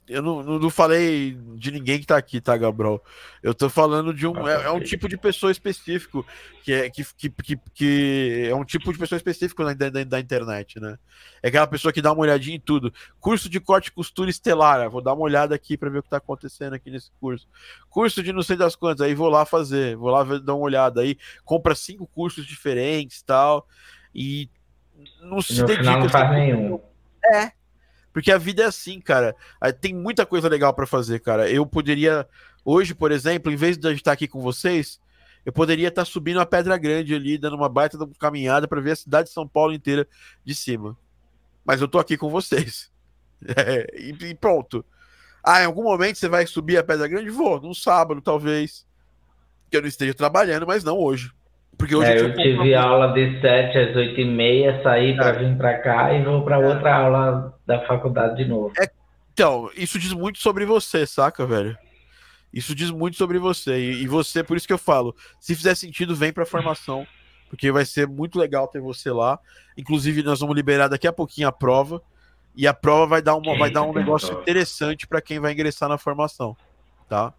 Eu não, não, não, falei de ninguém que tá aqui, tá, Gabriel? Eu tô falando de um. Ah, é, é, um tipo de pessoa específico, que é, que, que, que, que é um tipo de pessoa específico da, da, da, internet, né? É aquela pessoa que dá uma olhadinha em tudo. Curso de corte e costura estelar. Vou dar uma olhada aqui para ver o que tá acontecendo aqui nesse curso. Curso de não sei das quantas, aí vou lá fazer, vou lá ver, dar uma olhada. Aí compra cinco cursos diferentes tal. E não se no dedica. Não faz nenhum. É, porque a vida é assim, cara. Tem muita coisa legal para fazer, cara. Eu poderia, hoje, por exemplo, em vez de estar aqui com vocês, eu poderia estar subindo a Pedra Grande ali, dando uma baita caminhada para ver a cidade de São Paulo inteira de cima. Mas eu tô aqui com vocês. [laughs] É, e, pronto. Ah, em algum momento você vai subir a Pedra Grande? Vou, num sábado, talvez. Que eu não esteja trabalhando, mas não hoje. Porque hoje é, eu, eu tive aula de 7 às 8 e meia, saí para é. vir para cá e vou para outra aula da faculdade de novo. É, então, isso diz muito sobre você, saca, velho? Isso diz muito sobre você. E, e você, por isso que eu falo, se fizer sentido, vem para formação, porque vai ser muito legal ter você lá. Inclusive, nós vamos liberar daqui a pouquinho a prova. E a prova vai dar, uma, vai dar um negócio interessante para quem vai ingressar na formação, tá?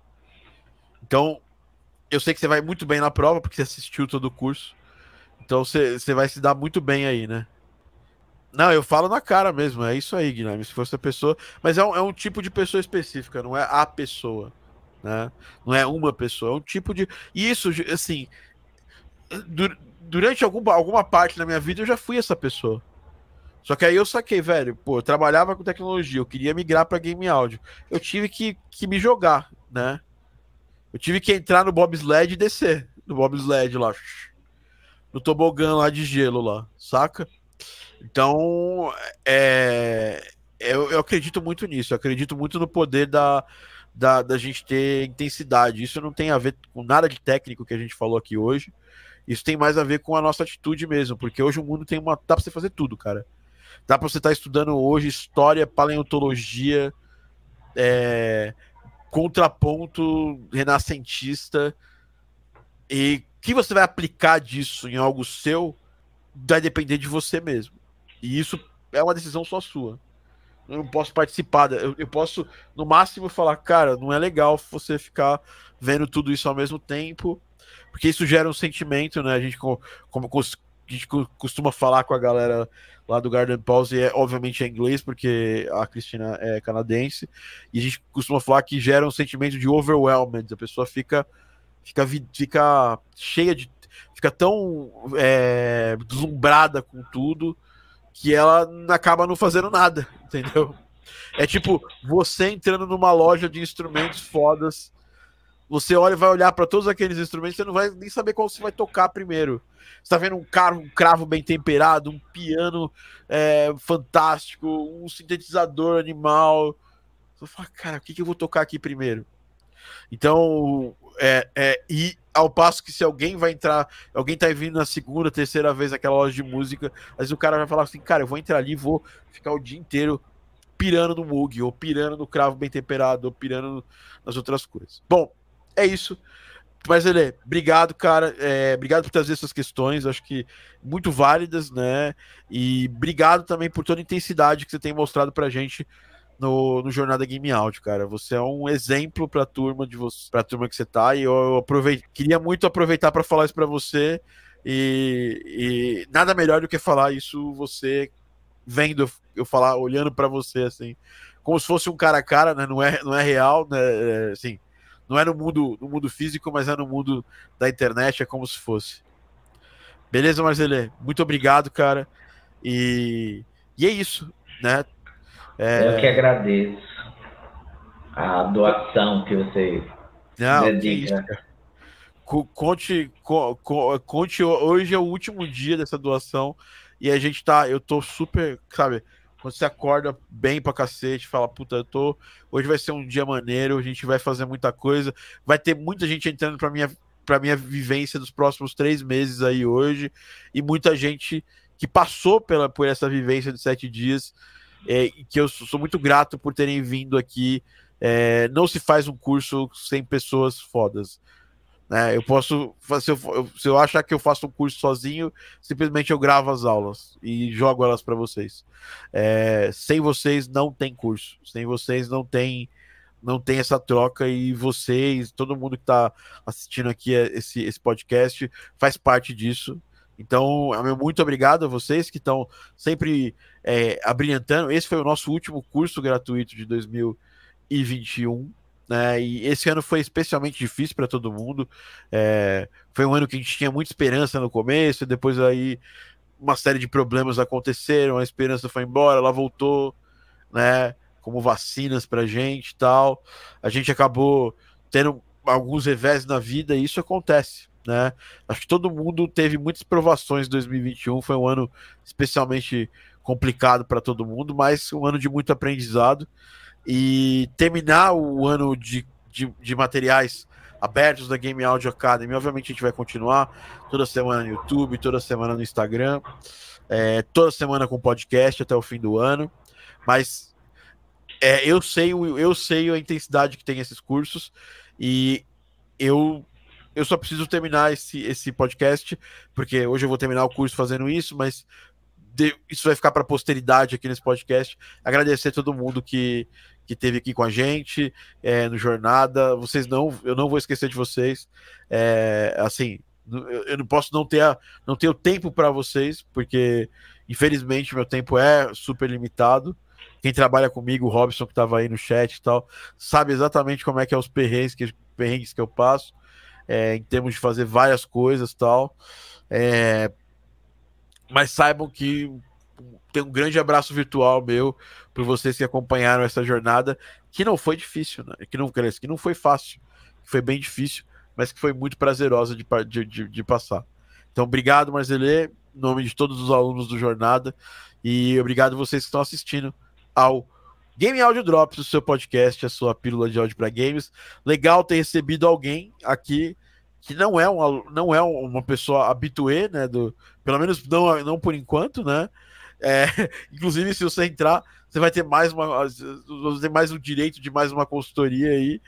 Então, eu sei que você vai muito bem na prova, porque você assistiu todo o curso. Então você, você vai se dar muito bem aí, né? Não, eu falo na cara mesmo, é isso aí, Guilherme. Se fosse a pessoa. Mas é um, é um tipo de pessoa específica, não é a pessoa. Né? Não é uma pessoa, é um tipo de. E isso, assim. durante algum, alguma parte da minha vida eu já fui essa pessoa. Só que aí eu saquei, velho, pô, eu trabalhava com tecnologia, eu queria migrar para game áudio. Eu tive que, que me jogar, né? Eu tive que entrar no bobsled e descer no bobsled lá. No tobogã lá de gelo lá, saca? Então, é, eu, eu acredito muito nisso, eu acredito muito no poder da, da, da gente ter intensidade. Isso não tem a ver com nada de técnico que a gente falou aqui hoje. Isso tem mais a ver com a nossa atitude mesmo, porque hoje o mundo tem uma. Dá pra você fazer tudo, cara. Dá pra você estar tá estudando hoje história, paleontologia, é, contraponto renascentista. E que você vai aplicar disso em algo seu vai depender de você mesmo. E isso é uma decisão só sua. Eu não posso participar. Eu, eu posso, no máximo, falar, cara, não é legal você ficar vendo tudo isso ao mesmo tempo, porque isso gera um sentimento, né? A gente, como, como a gente costuma falar com a galera lá do Garden Pause, é obviamente é inglês, porque a Cristina é canadense, e a gente costuma falar que gera um sentimento de overwhelmed, a pessoa fica fica, fica cheia de. fica tão é, deslumbrada com tudo que ela acaba não fazendo nada, [laughs] entendeu? É tipo você entrando numa loja de instrumentos fodas. Você olha, vai olhar para todos aqueles instrumentos, você não vai nem saber qual você vai tocar primeiro. Você tá vendo um carro, um cravo bem temperado, um piano é, fantástico, um sintetizador animal. Você fala, cara, o que, que eu vou tocar aqui primeiro? Então, é, é, e ao passo que se alguém vai entrar, alguém tá vindo na segunda, terceira vez naquela loja de música, vezes o cara vai falar assim, cara, eu vou entrar ali vou ficar o dia inteiro pirando no Moog, ou pirando no cravo bem temperado, ou pirando nas outras coisas. Bom, é isso. Mas, ele, obrigado, cara. É, obrigado por trazer essas questões, acho que muito válidas, né? E obrigado também por toda a intensidade que você tem mostrado pra gente no, no Jornada Game Audio, cara. Você é um exemplo para a turma de você, para turma que você tá. E eu, eu queria muito aproveitar para falar isso para você. E, e, nada melhor do que falar isso você vendo eu falar, olhando para você assim, como se fosse um cara a cara, né? Não é, não é real, né? É, assim, não é no mundo, no mundo físico, mas é no mundo da internet, é como se fosse. Beleza, Marcelê? Muito obrigado, cara. E, e é isso, né? É... Eu que agradeço a doação que você Não, dedica. Que conte, conte, hoje é o último dia dessa doação e a gente tá, eu tô super, sabe, quando você acorda bem pra cacete, fala, puta, eu tô, hoje vai ser um dia maneiro, a gente vai fazer muita coisa, vai ter muita gente entrando pra minha, pra minha vivência dos próximos três meses aí hoje, e muita gente que passou pela, por essa vivência de sete dias, é, que eu sou muito grato por terem vindo aqui. É, não se faz um curso sem pessoas fodas. Né? Eu posso, se eu, se eu achar que eu faço um curso sozinho, simplesmente eu gravo as aulas e jogo elas para vocês. É, sem vocês não tem curso, sem vocês não tem não tem essa troca e vocês, todo mundo que está assistindo aqui esse, esse podcast faz parte disso. Então, muito obrigado a vocês que estão sempre é, abrilhantando. Esse foi o nosso último curso gratuito de 2021. Né? E esse ano foi especialmente difícil para todo mundo. É, foi um ano que a gente tinha muita esperança no começo, depois aí uma série de problemas aconteceram, a esperança foi embora, ela voltou, né? Como vacinas para gente e tal. A gente acabou tendo alguns revés na vida e isso acontece né? Acho que todo mundo teve muitas provações em 2021, foi um ano especialmente complicado para todo mundo, mas um ano de muito aprendizado. E terminar o ano de, de, de, materiais abertos da Game Audio Academy, obviamente a gente vai continuar toda semana no YouTube, toda semana no Instagram, é, toda semana com podcast até o fim do ano. Mas é, eu sei eu sei a intensidade que tem esses cursos e eu eu só preciso terminar esse, esse podcast, porque hoje eu vou terminar o curso fazendo isso, mas de, isso vai ficar para posteridade aqui nesse podcast. Agradecer a todo mundo que, que teve aqui com a gente é, no Jornada. Vocês não, eu não vou esquecer de vocês. É, assim, eu não posso não ter, a, não ter o tempo para vocês, porque infelizmente meu tempo é super limitado. Quem trabalha comigo, o Robson, que estava aí no chat e tal, sabe exatamente como é que é os perrengues que, perrengues que eu passo. é, em termos de fazer várias coisas tal. É, mas saibam que tem um grande abraço virtual meu para vocês que acompanharam essa jornada, que não foi difícil, né? que, não, que não foi fácil, que foi bem difícil, mas que foi muito prazerosa de, de, de, de passar. Então, obrigado, Marzelê, em nome de todos os alunos do Jornada, e obrigado vocês que estão assistindo ao Game Audio Drops, o seu podcast, a sua pílula de áudio para games. Legal ter recebido alguém aqui que não é uma, não é uma pessoa habituê, né? Do, pelo menos não, não por enquanto, né? É, [laughs] inclusive, se você entrar, você vai ter mais uma, você ter mais o direito de mais uma consultoria aí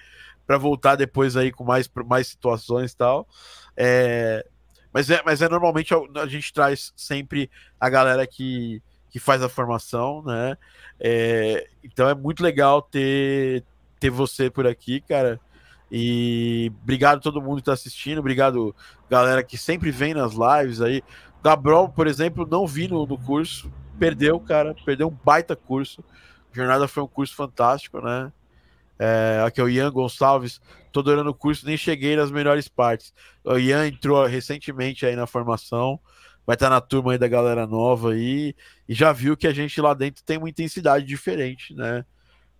para voltar depois aí com mais, mais situações e tal. É, mas é, mas é normalmente a, a, gente traz sempre a galera que, que faz a formação, né? É, então é muito legal ter, ter você por aqui, cara. E obrigado a todo mundo que está assistindo, obrigado galera que sempre vem nas lives aí. Gabriel, por exemplo, não vi no, no curso, perdeu, cara, perdeu um baita curso. Jornada foi um curso fantástico, né? É, aqui é o Ian Gonçalves, tô adorando o curso, nem cheguei nas melhores partes. O Ian entrou recentemente aí na formação, vai estar tá na turma aí da galera nova aí, e já viu que a gente lá dentro tem uma intensidade diferente, né?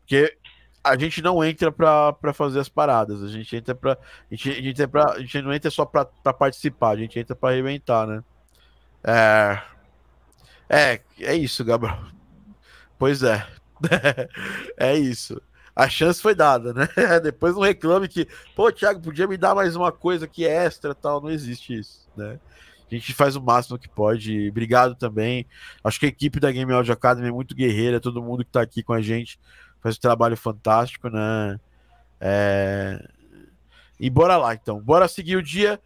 Porque a gente não entra para fazer as paradas, a gente entra para a gente, a gente, entra pra, a gente não entra só para participar, a gente entra para arrebentar, né? É, é, é isso, Gabriel. Pois é. [laughs] é isso. A chance foi dada, né? [laughs] Depois não reclame que, pô, Thiago, podia me dar mais uma coisa que é extra tal. Não existe isso, né? A gente faz o máximo que pode. Obrigado também. Acho que a equipe da Game Audio Academy é muito guerreira. Todo mundo que tá aqui com a gente faz um trabalho fantástico, né? É... E bora lá, então. Bora seguir o dia.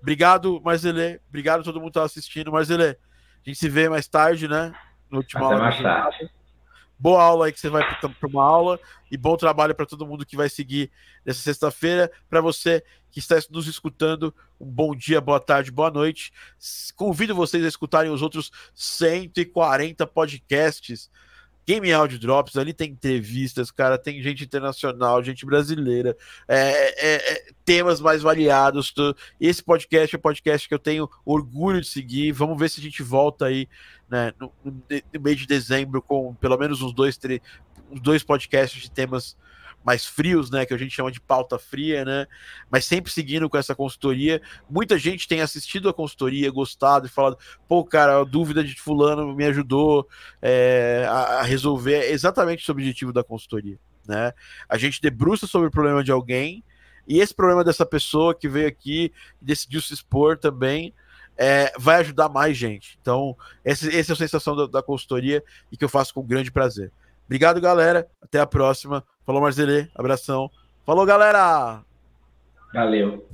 Obrigado, Marzelê. Obrigado a todo mundo que tá assistindo. Marzelê, a gente se vê mais tarde, né? No último Até mais tarde. Boa aula aí que você vai para uma aula e bom trabalho para todo mundo que vai seguir nessa sexta-feira. Para você que está nos escutando, um bom dia, boa tarde, boa noite. Convido vocês a escutarem os outros 140 podcasts Game Audio Drops, ali tem entrevistas, cara, tem gente internacional, gente brasileira, é, é, é, temas mais variados. Esse podcast é um podcast que eu tenho orgulho de seguir. Vamos ver se a gente volta aí né, no, no mês de dezembro com pelo menos uns dois, três, uns dois podcasts de temas mais frios, né, que a gente chama de pauta fria, né, mas sempre seguindo com essa consultoria. Muita gente tem assistido a consultoria, gostado e falado, pô, cara, a dúvida de fulano me ajudou é, a, resolver exatamente o objetivo da consultoria, né? A gente debruça sobre o problema de alguém e esse problema dessa pessoa que veio aqui e decidiu se expor também é, vai ajudar mais gente. Então, essa, essa é a sensação da, da consultoria e que eu faço com grande prazer. Obrigado, galera. Até a próxima. Falou, Marzelê. Abração. Falou, galera! Valeu.